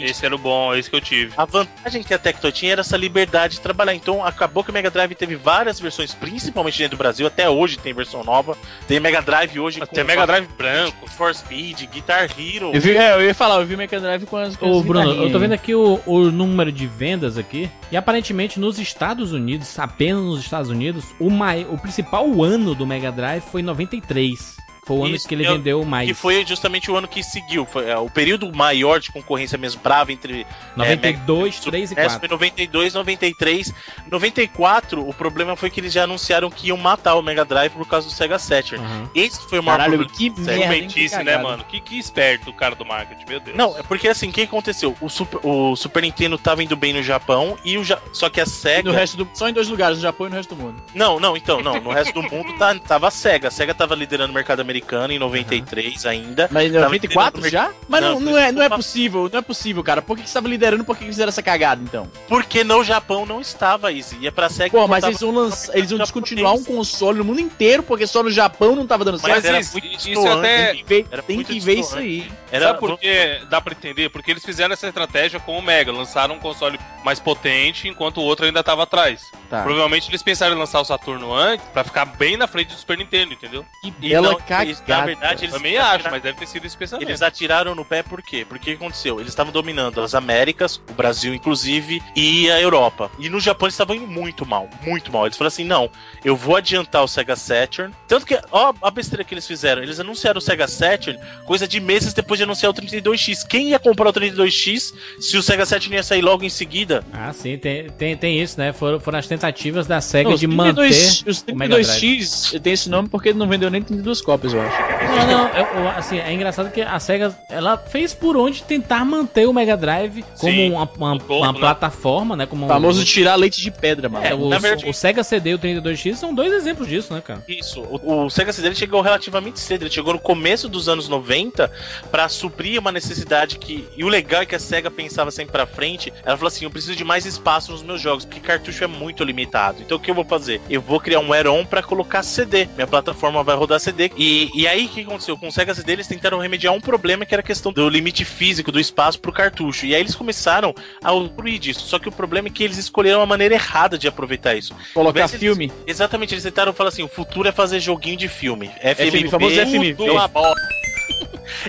Esse era o bom, esse que eu tive. a vantagem que a Tectoy tinha era essa liberdade de trabalhar. Então acabou que o Mega Drive teve várias versões, principalmente dentro do Brasil. Até hoje tem versão nova. Tem Mega Drive hoje Até Mega Drive branco. For Speed, Guitar Hero. Eu, vi, é, eu ia falar, eu vi o Mega Drive com as. Ô, Bruno, eu tô vendo aqui o, o número de vendas aqui. E aparentemente nos Estados Unidos, apenas nos Estados Unidos, o, mai, o principal ano do Mega Drive foi 93. Foi o ano Isso, que ele é o- vendeu mais. Que foi justamente o ano que seguiu. Foi é, o período maior de concorrência mesmo brava entre 92, Mega- 3 e Essa 4. foi 92, 93. 94, o problema foi que eles já anunciaram que iam matar o Mega Drive por causa do Sega Saturn. Aham. Esse foi o maior Caralho, problema. que merda. hein, Mentice, que né, mano? Que, que esperto o cara do marketing, meu Deus. Não, é porque assim, o que aconteceu? O Super, o Super Nintendo tava indo bem no Japão e o Ja- só que a E Sega no resto do, só em dois lugares, no Japão e no resto do mundo. Não, não, então, não, no resto do mundo tá, tava a Sega. A Sega tava liderando o mercado americano em 93 ainda. Mas em Tava 94 liderando já? Mas não, Não, não, é, não é possível, não é possível, cara. Por que, que você tava liderando? Por que, que fizeram essa cagada, então? Porque no Japão não estava Easy. Ia pra Sega Pô, mas eles vão, lançar, eles vão descontinuar um console no mundo inteiro, porque só no Japão não tava dando Mas certo. era isso- muito isso distoante. até- Tem que ver, tem que ver isso aí. Era, Sabe por que dá pra entender? Porque eles fizeram essa estratégia com o Mega, lançaram um console mais potente, enquanto o outro ainda tava atrás. Tá. Provavelmente eles pensaram em lançar o Saturno antes pra ficar bem na frente do Super Nintendo, entendeu? Que E bela não, cagada. Na verdade, eles Também atiraram- acho, mas deve ter sido esse pensamento. Eles atiraram no pé por quê? Porque o que aconteceu? Eles estavam dominando as Américas, o Brasil inclusive, e a Europa. E no Japão eles estavam indo muito mal, muito mal. Eles falaram assim: não, eu vou adiantar o Sega Saturn. Tanto que, ó, a besteira que eles fizeram. Eles anunciaram o Sega Saturn coisa de meses depois de anunciar o 32X. Quem ia comprar o 32X se o Sega Saturn ia sair logo em seguida? Ah, sim, tem, tem, tem isso, né? Foram, foram as tentativas da SEGA Não, de 32 manter os o Mega Drive. 32X tem esse nome porque ele não vendeu nem 32 cópias, eu acho. Não, não, eu- eu- assim, é engraçado que a SEGA, ela fez por onde tentar manter o Mega Drive como Sim, uma, uma- no topo, uma né? plataforma, né? Como O um- famoso tirar leite de pedra, mano. É, o, na verdade- o Sega CD e o 32X são dois exemplos disso, né, cara? Isso, o, o Sega CD ele chegou relativamente cedo, ele chegou no começo dos anos 90 pra suprir uma necessidade que. E o legal é que a Sega pensava sempre pra frente. Ela falou assim: eu preciso de mais espaço nos meus jogos, porque cartucho é muito limitado. Então o que eu vou fazer? Eu vou criar um add-on pra colocar CD. Minha plataforma vai rodar CD. E, e aí o que aconteceu? Com o Sega CD eles tentaram remediar um problema que era a questão do limite físico do espaço pro cartucho. E aí eles começaram a usufruir disso. Só que o problema é que eles escolheram a maneira errada de aproveitar isso. Colocar eles- filme. Exatamente, eles tentaram falar assim: o futuro é fazer joguinho de filme. FMV, FMV, famoso FMV. tudo uma bosta. (laughs)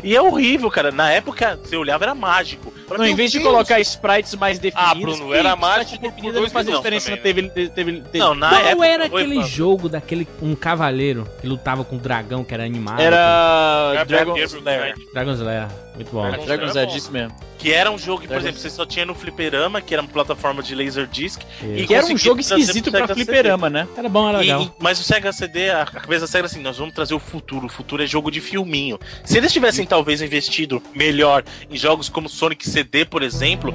E é horrível, cara. Na época, você olhava, era mágico. Não, em vez de colocar sprites mais definidos. Ah, Bruno, era mágico por- definido por não fazia dois diferença na vilões TV. TV, TV Não, na Qual época. era foi, aquele mano. jogo daquele um cavaleiro que lutava com um dragão que era animado? Era Dragon Slayer. Dragon's Lair. Muito bom. Dragon's Dragon Slayer, bom. disse mesmo. Que era um jogo que, por Dragon- exemplo, você só tinha no Fliperama, que era uma plataforma de Laserdisc. E Que era um jogo esquisito pra fliperama, né? Era bom, era legal. E- mas o Sega CD, a cabeça da Sega era assim, nós vamos trazer o futuro. O futuro é jogo de filminho. Se eles tivessem talvez investido melhor em jogos como Sonic CD, por exemplo,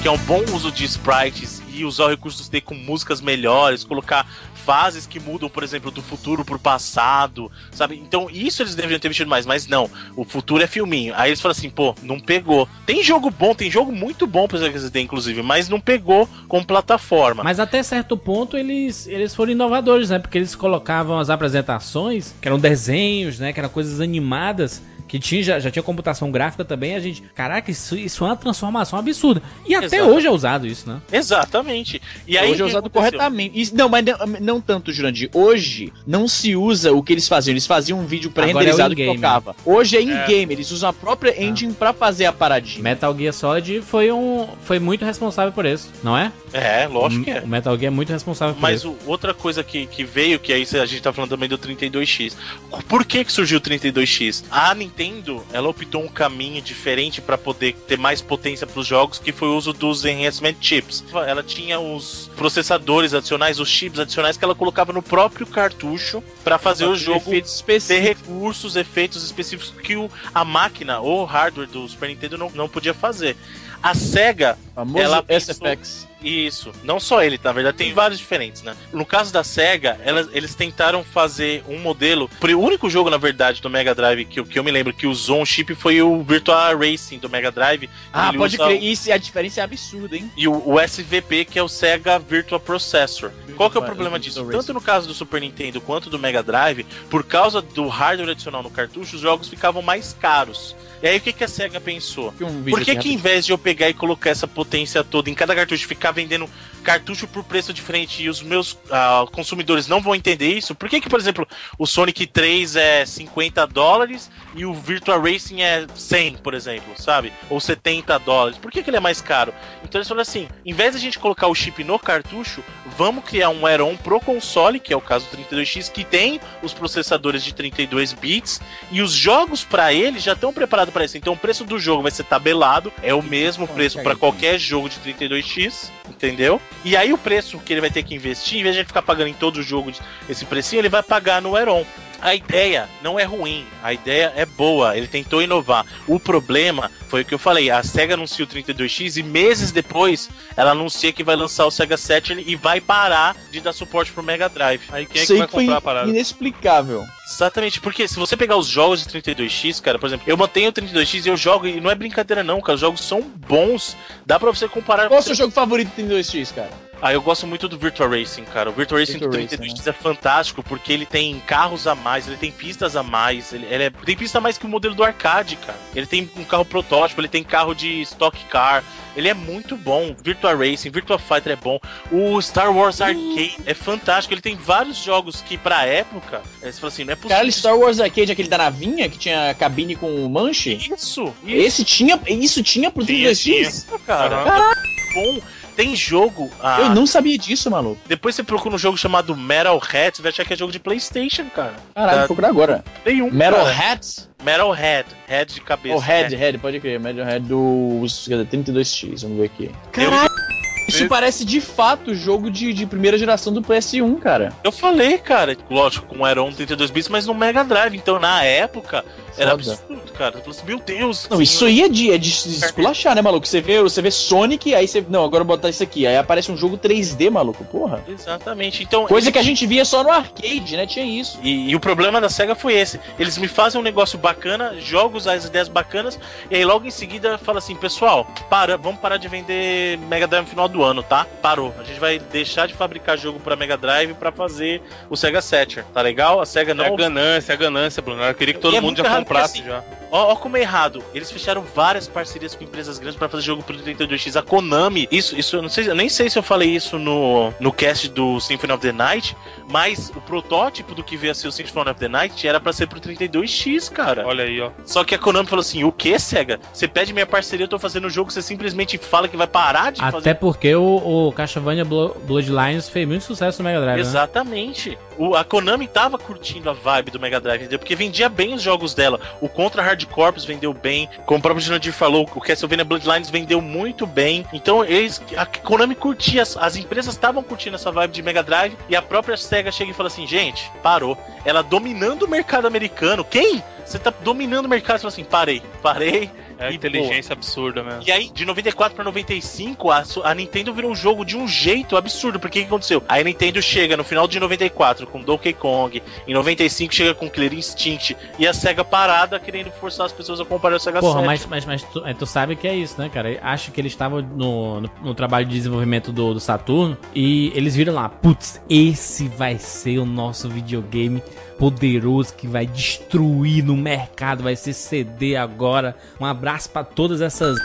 que é um bom uso de sprites e usar o recurso CD com músicas melhores, colocar fases que mudam, por exemplo, do futuro pro passado, sabe? Então, isso eles deveriam ter investido mais, mas não. O futuro é filminho. Aí eles falam assim, pô, não pegou. Tem jogo bom, tem jogo muito bom pro Sega CD, inclusive, mas não pegou com plataforma. Mas até certo ponto eles, eles foram inovadores, né? Porque eles colocavam as apresentações, que eram desenhos, né? Que eram coisas animadas, que tinha, já, já tinha computação gráfica também, a gente. Caraca, isso, isso é uma transformação absurda. E até Exato. hoje é usado isso, né? Exatamente. E aí, hoje é o que usado aconteceu? corretamente. Isso- não, mas não, não tanto, Jurandir. Hoje não se usa o que eles faziam. Eles faziam um vídeo pré-renderizado Agora que é o in-game. tocava. Hoje é in-game. Eles usam a própria engine pra fazer a paradinha. Metal Gear Solid foi um. Foi muito responsável por isso, não é? É, lógico que é. O Metal Gear é muito responsável por Mas isso. o- outra coisa que, que veio, que aí a gente tá falando também do 32X. Por que que surgiu o 32X? A Nintendo, ela optou um caminho diferente pra poder ter mais potência pros jogos, que foi o uso dos enhancement chips. Ela tinha os processadores adicionais, os chips adicionais que ela colocava no próprio cartucho pra fazer o jogo Efeitos ter específicos. recursos, efeitos específicos que o, a máquina ou o hardware do Super Nintendo não, não podia fazer. A SEGA Famoso ela pensou- SFX. Isso, não só ele, na verdade, tem vários diferentes, né? No caso da SEGA, elas, eles tentaram fazer um modelo. O único jogo, na verdade, do Mega Drive que, eu- que eu me lembro que usou um chip foi o Virtua Racing do Mega Drive. Ah, pode crer. Isso, a diferença é absurda, hein? E o, o SVP, que é o Sega Virtual Processor. Qual que é o problema disso? Tanto no caso do Super Nintendo quanto do Mega Drive, por causa do hardware adicional no cartucho, os jogos ficavam mais caros. E aí o que, que a SEGA pensou? Um Por que, que em vez de eu pegar e colocar essa potência toda em cada cartucho, ficar vendendo cartucho por preço diferente e os meus ah, consumidores não vão entender isso? Por que, que, por exemplo, o Sonic 3 é 50 dólares e o Virtua Racing é 100, por exemplo, sabe? Ou 70 dólares? Por que, que ele é mais caro? Então eles falaram assim: em vez de a gente colocar o chip no cartucho, vamos criar um Aeron pro console, que é o caso do 32X, que tem os processadores de 32 bits e os jogos pra ele já estão preparados para isso. Então o preço do jogo vai ser tabelado, é o mesmo preço para qualquer jogo de 32X, entendeu? E aí o preço que ele vai ter que investir, em vez de ele ficar pagando em todo jogo esse precinho, ele vai pagar no Aeron. A ideia não é ruim, a ideia é boa, ele tentou inovar. O problema foi o que eu falei, a SEGA anunciou o 32X e meses depois ela anuncia que vai lançar o Sega Saturn e vai parar de dar suporte pro Mega Drive. Aí quem é Isso que vai foi comprar a parada? inexplicável. Exatamente, porque se você pegar os jogos de 32X, cara, por exemplo, eu mantenho o 32X e eu jogo, e não é brincadeira não, cara, os jogos são bons, dá pra você comparar. Qual é o seu jogo favorito do 32X, cara? Ah, eu gosto muito do Virtua Racing, cara. O Virtua Racing Virtua do Racing, 32X é fantástico porque ele tem carros a mais, ele tem pistas a mais, ele, ele é- tem pista a mais que o modelo do arcade, cara. Ele tem um carro protótipo, ele tem carro de stock car. Ele é muito bom. Virtua Racing, Virtua Fighter é bom. O Star Wars Arcade é fantástico. Ele tem vários jogos que, pra época, é, você fala assim, não é possível. Caralho, Star Wars Arcade, aquele da navinha que tinha cabine com manche? Isso, isso. Esse tinha, isso tinha pro Tinha, 32X? cara. Aham. Caralho, bom. Tem jogo. ah, Eu não sabia disso, maluco. Depois você procura um jogo chamado Metal Head, você vai achar que é jogo de PlayStation, cara. Caralho, Da- vou procurar agora. Tem um. Metal cara. Hats? Metal Head. Head de cabeça. O Head, né? Head, pode crer. Metal Head do quer dizer, 32X, vamos ver aqui. Eu- Isso parece de fato jogo de, de primeira geração do PS1, cara. Eu falei, cara, lógico, com Aeron 32 bits, mas no Mega Drive. Então, na época, era Foda. absurdo, cara. Eu falei assim, meu Deus. Não, isso aí é de, é de esculachar, né, maluco? Você vê, você vê Sonic, aí você. Não, agora botar isso aqui. Aí aparece um jogo 3D, maluco, porra. Exatamente. Então, Coisa que a gente via só no arcade, né? Tinha isso. E, e o problema da SEGA foi esse. Eles me fazem um negócio bacana, jogos, as ideias bacanas, e aí logo em seguida fala assim, pessoal, para, vamos parar de vender Mega Drive no final do ano, tá? Parou. A gente vai deixar de fabricar jogo pra Mega Drive pra fazer o Sega Saturn, tá legal? A SEGA É não a ganância, é a ganância, Bruno. Eu queria que todo E é mundo muito já errado, comprasse porque, já. Ó, ó como é errado. Eles fecharam várias parcerias com empresas grandes pra fazer jogo pro 32X. A Konami, isso, isso eu não sei, eu nem sei se eu falei isso no, no cast do Symphony of the Night, mas o protótipo do que veio a ser o Symphony of the Night era pra ser pro 32X, cara. Olha aí, ó. Só que a Konami falou assim: o que, Sega? Você pede minha parceria, eu tô fazendo o jogo, você simplesmente fala que vai parar de Até fazer. porque o, o Castlevania Blo- Bloodlines fez muito sucesso no Mega Drive. né? Exatamente. O, a Konami tava curtindo a vibe do Mega Drive, entendeu? Porque vendia bem os jogos dela. O Contra Hard Corps vendeu bem. Como o próprio Jurandir falou, o Castlevania Bloodlines vendeu muito bem. Então eles. A Konami curtia, as, as empresas estavam curtindo essa vibe de Mega Drive. E a própria SEGA chega e fala assim: gente, parou. Ela dominando o mercado americano. Quem? Você tá dominando o mercado. Você fala assim: parei, parei. É E, inteligência absurda mesmo. E aí, de 94 pra 95, a, a Nintendo virou um jogo de um jeito absurdo. Porque o que aconteceu? Aí a Nintendo chega no final de 94 com Donkey Kong, em 95 chega com Killer Instinct, e a SEGA parada querendo forçar as pessoas a comparar o SEGA Porra, 7. mas, mas, mas tu, é, tu sabe que é isso, né, cara? Acho que eles estavam no, no, no trabalho de desenvolvimento do, do Saturno e eles viram lá, putz, esse vai ser o nosso videogame poderoso que vai destruir no mercado, vai ser CD agora. Um abraço pra todas essas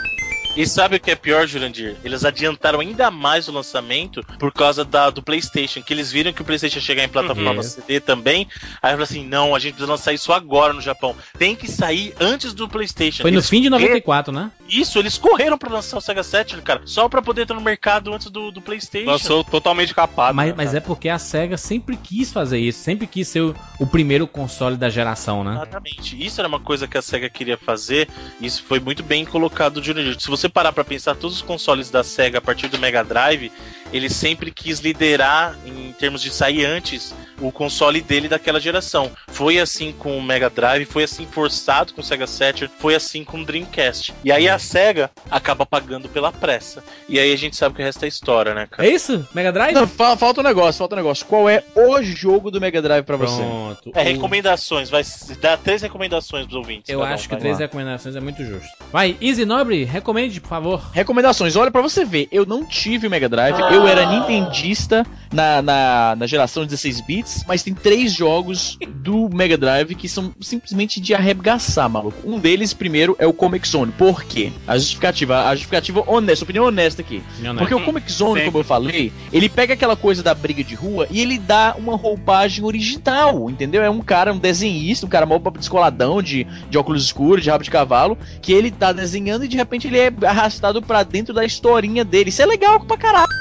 E sabe o que é pior, Jurandir? Eles adiantaram ainda mais o lançamento por causa da, do PlayStation, que eles viram que o PlayStation ia chegar em plataforma Uhum. CD também. Aí falaram assim: não, a gente precisa lançar isso agora no Japão. Tem que sair antes do PlayStation. Foi no Eles fim de correram- 94, né? Isso, eles correram pra lançar o Sega Saturn, cara, só pra poder estar no mercado antes do, do PlayStation. Lançou totalmente capado. Mas, né, mas é porque a SEGA sempre quis fazer isso, sempre quis ser o, o primeiro console da geração, né? Exatamente. Isso era uma coisa que a SEGA queria fazer. e Isso foi muito bem colocado, Junior. Se você parar pra pensar, todos os consoles da SEGA a partir do Mega Drive, ele sempre quis liderar em termos de sair antes o console dele daquela geração. Foi assim com o Mega Drive, foi assim forçado com o Sega Saturn, foi assim com o Dreamcast. E aí a SEGA acaba pagando pela pressa. E aí a gente sabe que o resto é história, né, cara? É isso? Mega Drive? Não, fa- falta um negócio, falta um negócio. Qual é o jogo do Mega Drive pra você? Pronto. É, recomendações, vai se- dar três recomendações pros ouvintes. Eu um, acho que vai. três recomendações é muito justo. Vai, Easy Nobre, recomende, por favor. Recomendações, olha pra você ver, eu não tive o Mega Drive, eu era nintendista na, na, na geração 16 bits, mas tem três jogos do Mega Drive que são simplesmente de arregaçar, maluco. Um deles, primeiro, é o Comic Zone. Por quê? A justificativa, a justificativa honesta, opinião honesta aqui. Porque o Comic Zone, como eu falei, ele pega aquela coisa da briga de rua e ele dá uma roupagem original, entendeu? É um cara, um desenhista, um cara mó descoladão, de, de óculos escuros, de rabo de cavalo, que ele tá desenhando e de repente ele é arrastado pra dentro da historinha dele. Isso é legal pra caralho.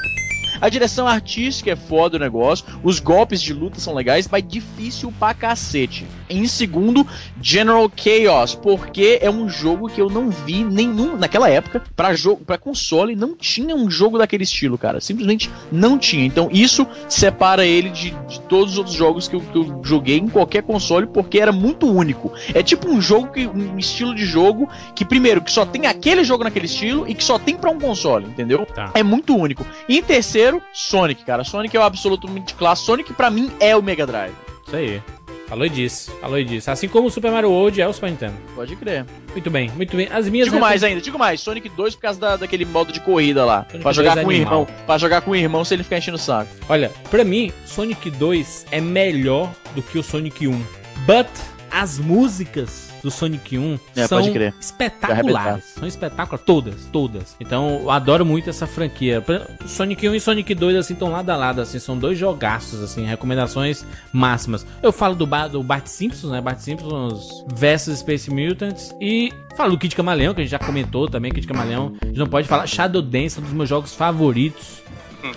A direção artística é foda o negócio, os golpes de luta são legais, mas difícil pra cacete. Em segundo, General Chaos, porque é um jogo que eu não vi nenhum naquela época para jogo, para console não tinha um jogo daquele estilo, cara. Simplesmente não tinha. Então isso separa ele de, de todos os outros jogos que eu, que eu joguei em qualquer console porque era muito único. É tipo um jogo que um estilo de jogo que primeiro que só tem aquele jogo naquele estilo e que só tem pra um console, entendeu? Tá. É muito único. E em terceiro, Sonic, cara. Sonic é o absolutamente clássico. Sonic pra mim é o Mega Drive. Isso aí. Falou disso, falou disso. Assim como o Super Mario World é o Super Nintendo. Pode crer. Muito bem, muito bem. As minhas Digo mais ainda, digo mais. Sonic 2 por causa da, daquele modo de corrida lá. Sonic Pra 2 jogar é com o irmão. Pra jogar com o irmão se ele ficar enchendo o saco. Olha, pra mim, Sonic 2 é melhor do que o Sonic 1. But as músicas do Sonic 1 É, são espetaculares. São espetaculares. Todas, todas. Então, eu adoro muito essa franquia. Sonic 1 e Sonic 2, assim, estão lado a lado, assim. São dois jogaços, assim. Recomendações máximas. Eu falo do, Ba- do Bart Simpsons, né? Bart Simpsons versus Space Mutants. E falo do Kid Camaleão, que a gente já comentou também. Kid Camaleão. A gente não pode falar. Shadow Dance, um dos meus jogos favoritos.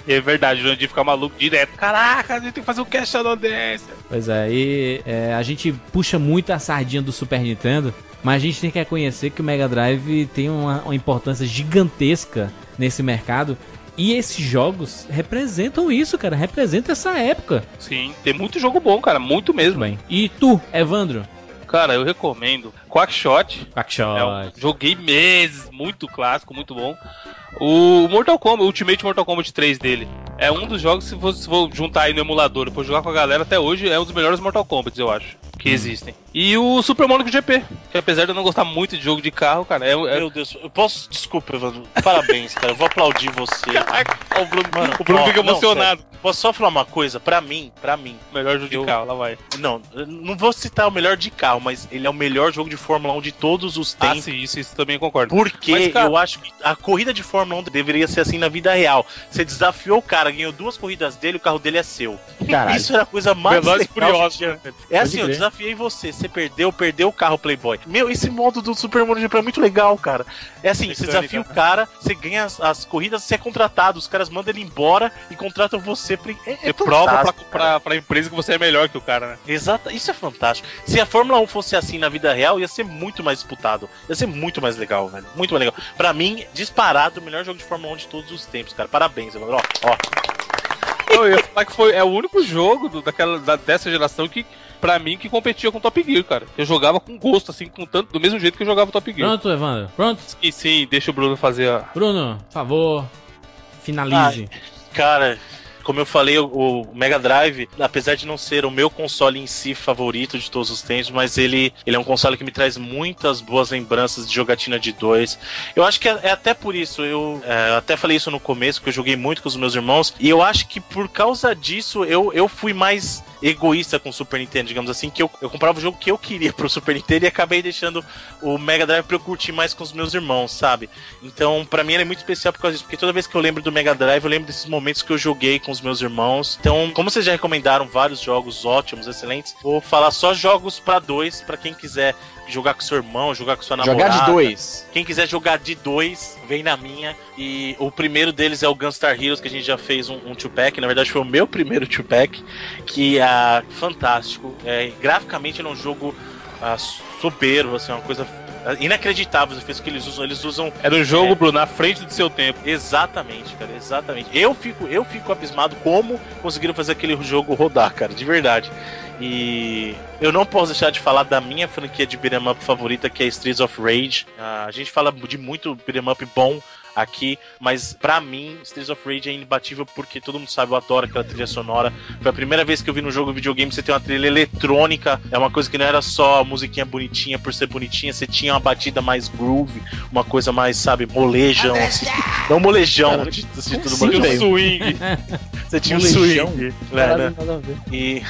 É verdade, o Jurandir fica maluco direto. Caraca, a gente tem que fazer um cast Dance. Pois é, e é, a gente puxa muito a sardinha do Super Nintendo, mas a gente tem que reconhecer que o Mega Drive tem uma, uma importância gigantesca nesse mercado. E esses jogos representam isso, cara. Representa essa época. Sim, tem muito jogo bom, cara, muito mesmo. Bem. E tu, Evandro? Cara, eu recomendo Quackshot. Quackshot. É um, joguei meses, muito clássico, muito bom. O Mortal Kombat, o Ultimate Mortal Kombat 3 dele. É um dos jogos, se for, se for juntar aí no emulador e for jogar com a galera, até hoje é um dos melhores Mortal Kombat, eu acho, que existem. E o Super Monaco GP, que apesar de eu não gostar muito de jogo de carro, cara, é, é Meu Deus, eu posso. Desculpa, Evandro. Parabéns, cara. Eu vou aplaudir você. (laughs) o Bruno, Mano, o Bruno ó, fica emocionado. Posso só falar uma coisa? Pra mim, pra mim. o melhor jogo Eu- de carro, lá vai. Não, não vou citar o melhor de carro, mas ele é o melhor jogo de Fórmula 1 de todos os Ah, tempos. sim, isso, isso também concordo. Porque Mas, cara- eu acho que a corrida de Fórmula 1 deveria ser assim na vida real. Você desafiou o cara, ganhou duas corridas dele, o carro dele é seu. Caralho. Isso era a coisa mais Velozes e legal tinha. É assim, eu desafiei você, você perdeu, perdeu o carro Playboy. Meu, esse modo do Super Mario GP é muito legal, cara. É assim, você Mecânica, desafia o né? cara, você ganha as, as corridas, você é contratado, os caras mandam ele embora e contratam você pra... É, é Você prova pra, pra, pra empresa que você é melhor que o cara, né? Exato, isso é fantástico. Se a Fórmula 1 fosse assim na vida real, ia ser muito mais disputado. Ia ser muito mais legal, velho. Muito mais legal. Pra mim, disparado, o melhor jogo de Fórmula 1 de todos os tempos, cara. Parabéns, Evandro. Ó, ó. Eu ia falar que foi, é o único jogo do- daquela, da- dessa geração que, pra mim, que competia com Top Gear, cara. Eu jogava com gosto, assim, com tanto, do mesmo jeito que eu jogava Top Gear. Pronto, Evandro? Pronto? E sim, deixa o Bruno fazer a. Bruno, por favor, finalize. Cara, como eu falei, o, Mega Drive, apesar de não ser o meu console em si favorito de todos os tempos, mas ele, ele é um console que me traz muitas boas lembranças de jogatina de dois. Eu acho que é, é até por isso, eu é, até falei isso no começo, que eu joguei muito com os meus irmãos, e eu acho que por causa disso eu, eu fui mais egoísta com o Super Nintendo, digamos assim, que eu, eu comprava o jogo que eu queria pro Super Nintendo e acabei deixando o Mega Drive pra eu curtir mais com os meus irmãos, sabe? Então, pra mim ele é muito especial por causa disso, porque toda vez que eu lembro do Mega Drive, eu lembro desses momentos que eu joguei com os meus irmãos. Então, como vocês já recomendaram vários jogos ótimos, excelentes, vou falar só jogos pra dois, pra quem quiser jogar com seu irmão, jogar com sua namorada. Jogar de dois. Quem quiser jogar de dois, vem na minha. E o primeiro deles é o Gunstar Heroes, que a gente já fez um, um two-pack. Na verdade, foi o meu primeiro two-pack, que é fantástico. É, graficamente, ele é um jogo ah, soberbo, assim, uma coisa inacreditável os efeitos que eles usam. Eles usam. Era um jogo, Bruno, na frente do seu tempo. Exatamente, cara, exatamente. Eu fico, eu fico abismado como conseguiram fazer aquele jogo rodar, cara, de verdade. E eu não posso deixar de falar da minha franquia de beat'em up favorita, que é Streets of Rage. Ah, a gente fala de muito beat'em up bom aqui, mas pra mim, Streets of Rage é imbatível porque todo mundo sabe, eu adoro aquela trilha sonora. Foi a primeira vez que eu vi no jogo videogame você ter uma trilha eletrônica, é uma coisa que não era só musiquinha bonitinha por ser bonitinha, você tinha uma batida mais groove, uma coisa mais, sabe, molejão. Assim. Não molejão, de, de tudo Sim, molejão. swing. (laughs) Você tinha um swing. Né, né? nada a ver. E.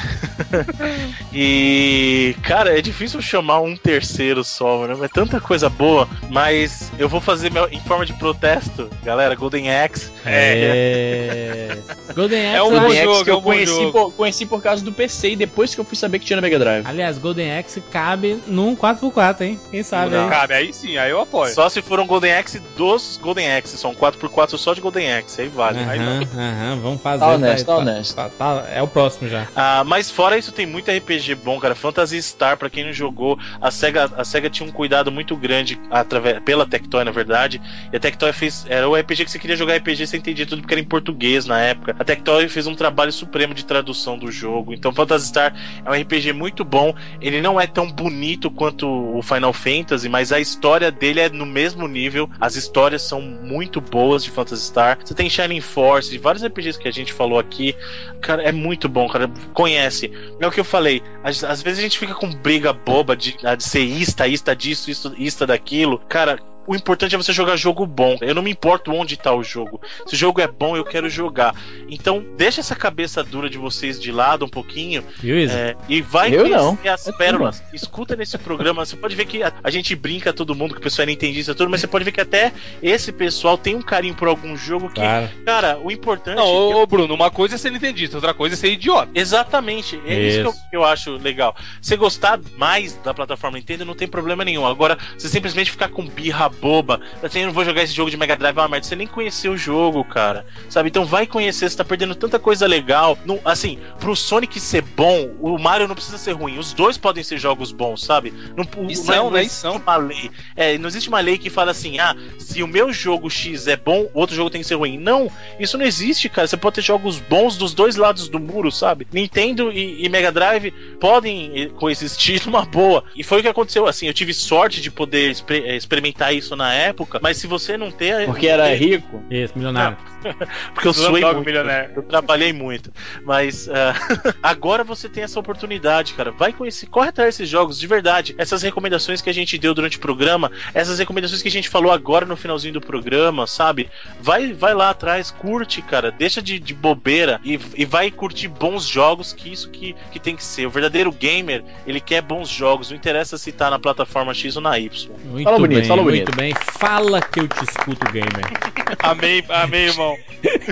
(laughs) e. Cara, é difícil chamar um terceiro só, né? É tanta coisa boa, mas eu vou fazer meu, em forma de protesto, galera. Golden Axe. É. Golden Axe. É um bom jogo, que é um eu bom conheci jogo. por, conheci por causa do PC e depois que eu fui saber que tinha no Mega Drive. Aliás, Golden Axe cabe num 4x4, hein? Quem sabe Não. aí? Cabe, aí sim, aí eu apoio. Só se for um Golden Axe dos Golden Axe. São 4x4 só de Golden Axe. Aí vale. Aí não. Aham, aham, vamos fazer. Tá honesto, vai- tá honesto. tá- tá- é o próximo já. Ah, mas fora isso, tem muito RPG bom, cara. Phantasy Star, pra quem não jogou, a SEGA, a SEGA tinha um cuidado muito grande através, pela Tectoy, na verdade. E a Tectoy fez. Era o RPG que você queria jogar RPG, você entendia tudo porque era em português na época. A Tectoy fez um trabalho supremo de tradução do jogo. Então, Phantasy Star é um RPG muito bom. Ele não é tão bonito quanto o Final Fantasy, mas a história dele é no mesmo nível. As histórias são muito boas de Phantasy Star. Você tem Shining Force, de vários RPGs que a gente falou aqui. Cara, é muito bom, cara. Conhece. É o que eu falei. Às, às vezes a gente fica com briga boba de, ah, de ser ista, ista disso, ista daquilo. Cara. O importante é você jogar jogo bom. Eu não me importo onde tá o jogo. Se o jogo é bom, eu quero jogar. Então, deixa essa cabeça dura de vocês de lado um pouquinho é, e vai Eu não. as É pérolas. Escuta nesse programa. Você pode ver que a, a gente brinca todo mundo, que o pessoal é nintendista tudo, mas você pode ver que até esse pessoal tem um carinho por algum jogo que, Claro. cara, o importante. Não, ô, ô, Bruno, uma coisa é ser nintendista, outra coisa é ser idiota. Exatamente, é isso, que, eu, Isso. que eu acho legal. Você gostar mais da plataforma Nintendo não tem problema nenhum. Agora, você simplesmente ficar com birra boba, assim, eu não vou jogar esse jogo de Mega Drive, é uma merda. Você nem conheceu o jogo, cara. Sabe? Então vai conhecer, você tá perdendo tanta coisa legal. Não, assim, pro Sonic ser bom, o Mario não precisa ser ruim. Os dois podem ser jogos bons, sabe? Não, o- E são, não né? Existe uma lei. É, não existe uma lei que fala assim: ah, se o meu jogo X é bom, o outro jogo tem que ser ruim. Não, isso não existe, cara. Você pode ter jogos bons dos dois lados do muro, sabe? Nintendo e, e Mega Drive podem eh, coexistir (laughs) numa boa. E foi o que aconteceu. Assim, eu tive sorte de poder exper- eh, experimentar isso na época, mas se você não ter. Porque era rico. Isso, milionário. (laughs) Porque eu suei Slumdog muito. Millionaire. Eu trabalhei muito. Mas ah, (laughs) agora você tem essa oportunidade, cara. Vai conhecer, corre atrás desses jogos, de verdade. Essas recomendações que a gente deu durante o programa, essas recomendações que a gente falou agora no finalzinho do programa, sabe? Vai, vai lá atrás, curte, cara. Deixa de, de bobeira e, e vai curtir bons jogos, que isso que, que tem que ser. O verdadeiro gamer, ele quer bons jogos. Não interessa se tá na plataforma X ou na Y. Muito Fala bonito, bem, fala muito bonito. bem. Fala que eu te escuto, gamer. Amém, amém, irmão.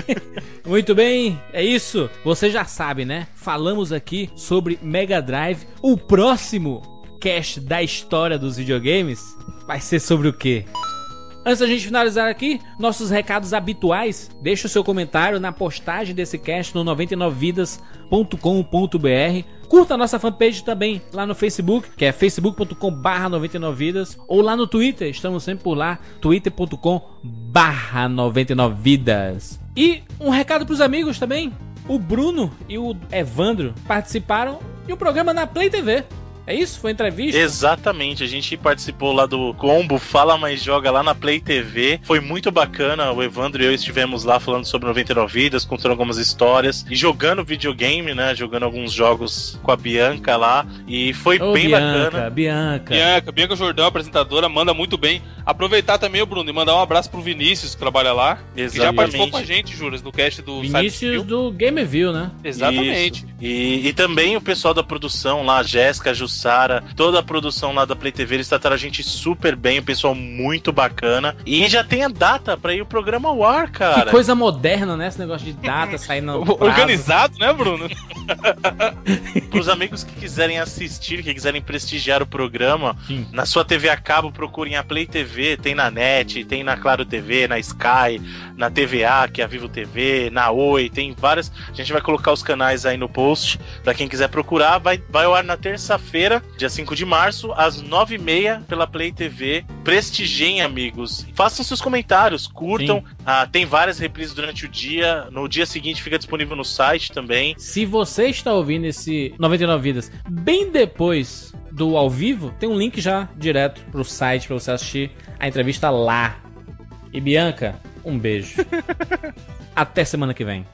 (laughs) Muito bem, é isso. Você já sabe, né? Falamos aqui sobre Mega Drive. O próximo cast da história dos videogames vai ser sobre o quê? Antes da gente finalizar aqui, nossos recados habituais. Deixa o seu comentário na postagem desse cast no 99vidas.com.br. Curta a nossa fanpage também lá no Facebook, que é facebook.com barra 99vidas. Ou lá no Twitter, estamos sempre por lá, twitter.com barra 99vidas. E um recado pros amigos também. O Bruno e o Evandro participaram de um programa na Play TV. É isso? Foi entrevista? Exatamente, a gente participou lá do combo Fala Mais Joga lá na Play TV. Foi muito bacana. O Evandro e eu estivemos lá falando sobre 99 vidas, contando algumas histórias e jogando videogame, né? Jogando alguns jogos com a Bianca lá. E foi Ô, bem Bianca, bacana. Bianca. Bianca, Bianca Jordão, apresentadora, manda muito bem. Aproveitar também, Bruno, e mandar um abraço pro Vinícius, que trabalha lá. Que já Exatamente. participou com a gente, Juras, no cast do Vinícius do Gameville, né? Exatamente. E, e também o pessoal da produção lá, a Jéssica, a Jussara, toda a produção lá da Play TV, eles trataram a gente super bem, o pessoal muito bacana. E já tem a data pra ir o programa ao ar, cara. Que coisa moderna, né? Esse negócio de data saindo. (laughs) Organizado, né, Bruno? (laughs) Para os amigos que quiserem assistir, que quiserem prestigiar o programa, Sim. na sua TV a cabo, procurem a Play TV, tem na NET, tem na Claro TV, na Sky, na TVA, que é a Vivo TV, na Oi, tem várias. A gente vai colocar os canais aí no post para quem quiser procurar. Vai, vai ao ar na terça-feira, dia 5 de março, às 9h30 pela Play TV. Prestigiem, amigos. Façam seus comentários, curtam. Ah, tem várias reprises durante o dia. No dia seguinte fica disponível no site também. Se você está ouvindo esse 99 Vidas bem depois do ao vivo, tem um link já direto pro site pra você assistir a entrevista lá. E Bianca, um beijo. (laughs) Até semana que vem.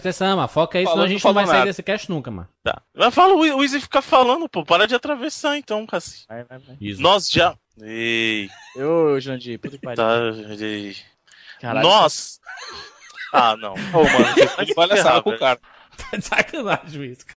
Presta atenção, mano. Foca aí, senão a gente não não vai falou sair nada. desse cast nunca, mano. Tá. Mas fala, o Izzy fica falando, pô. Para de atravessar então, Cassi. Vai, vai, vai. Isso. Nós já. Ei, Ô, Jandir, puta que pariu. tá. Caralho, Nós. Ah, não. Ô, mano, (laughs) você tá de palhaçada com o cara. Tá (laughs) de sacanagem isso.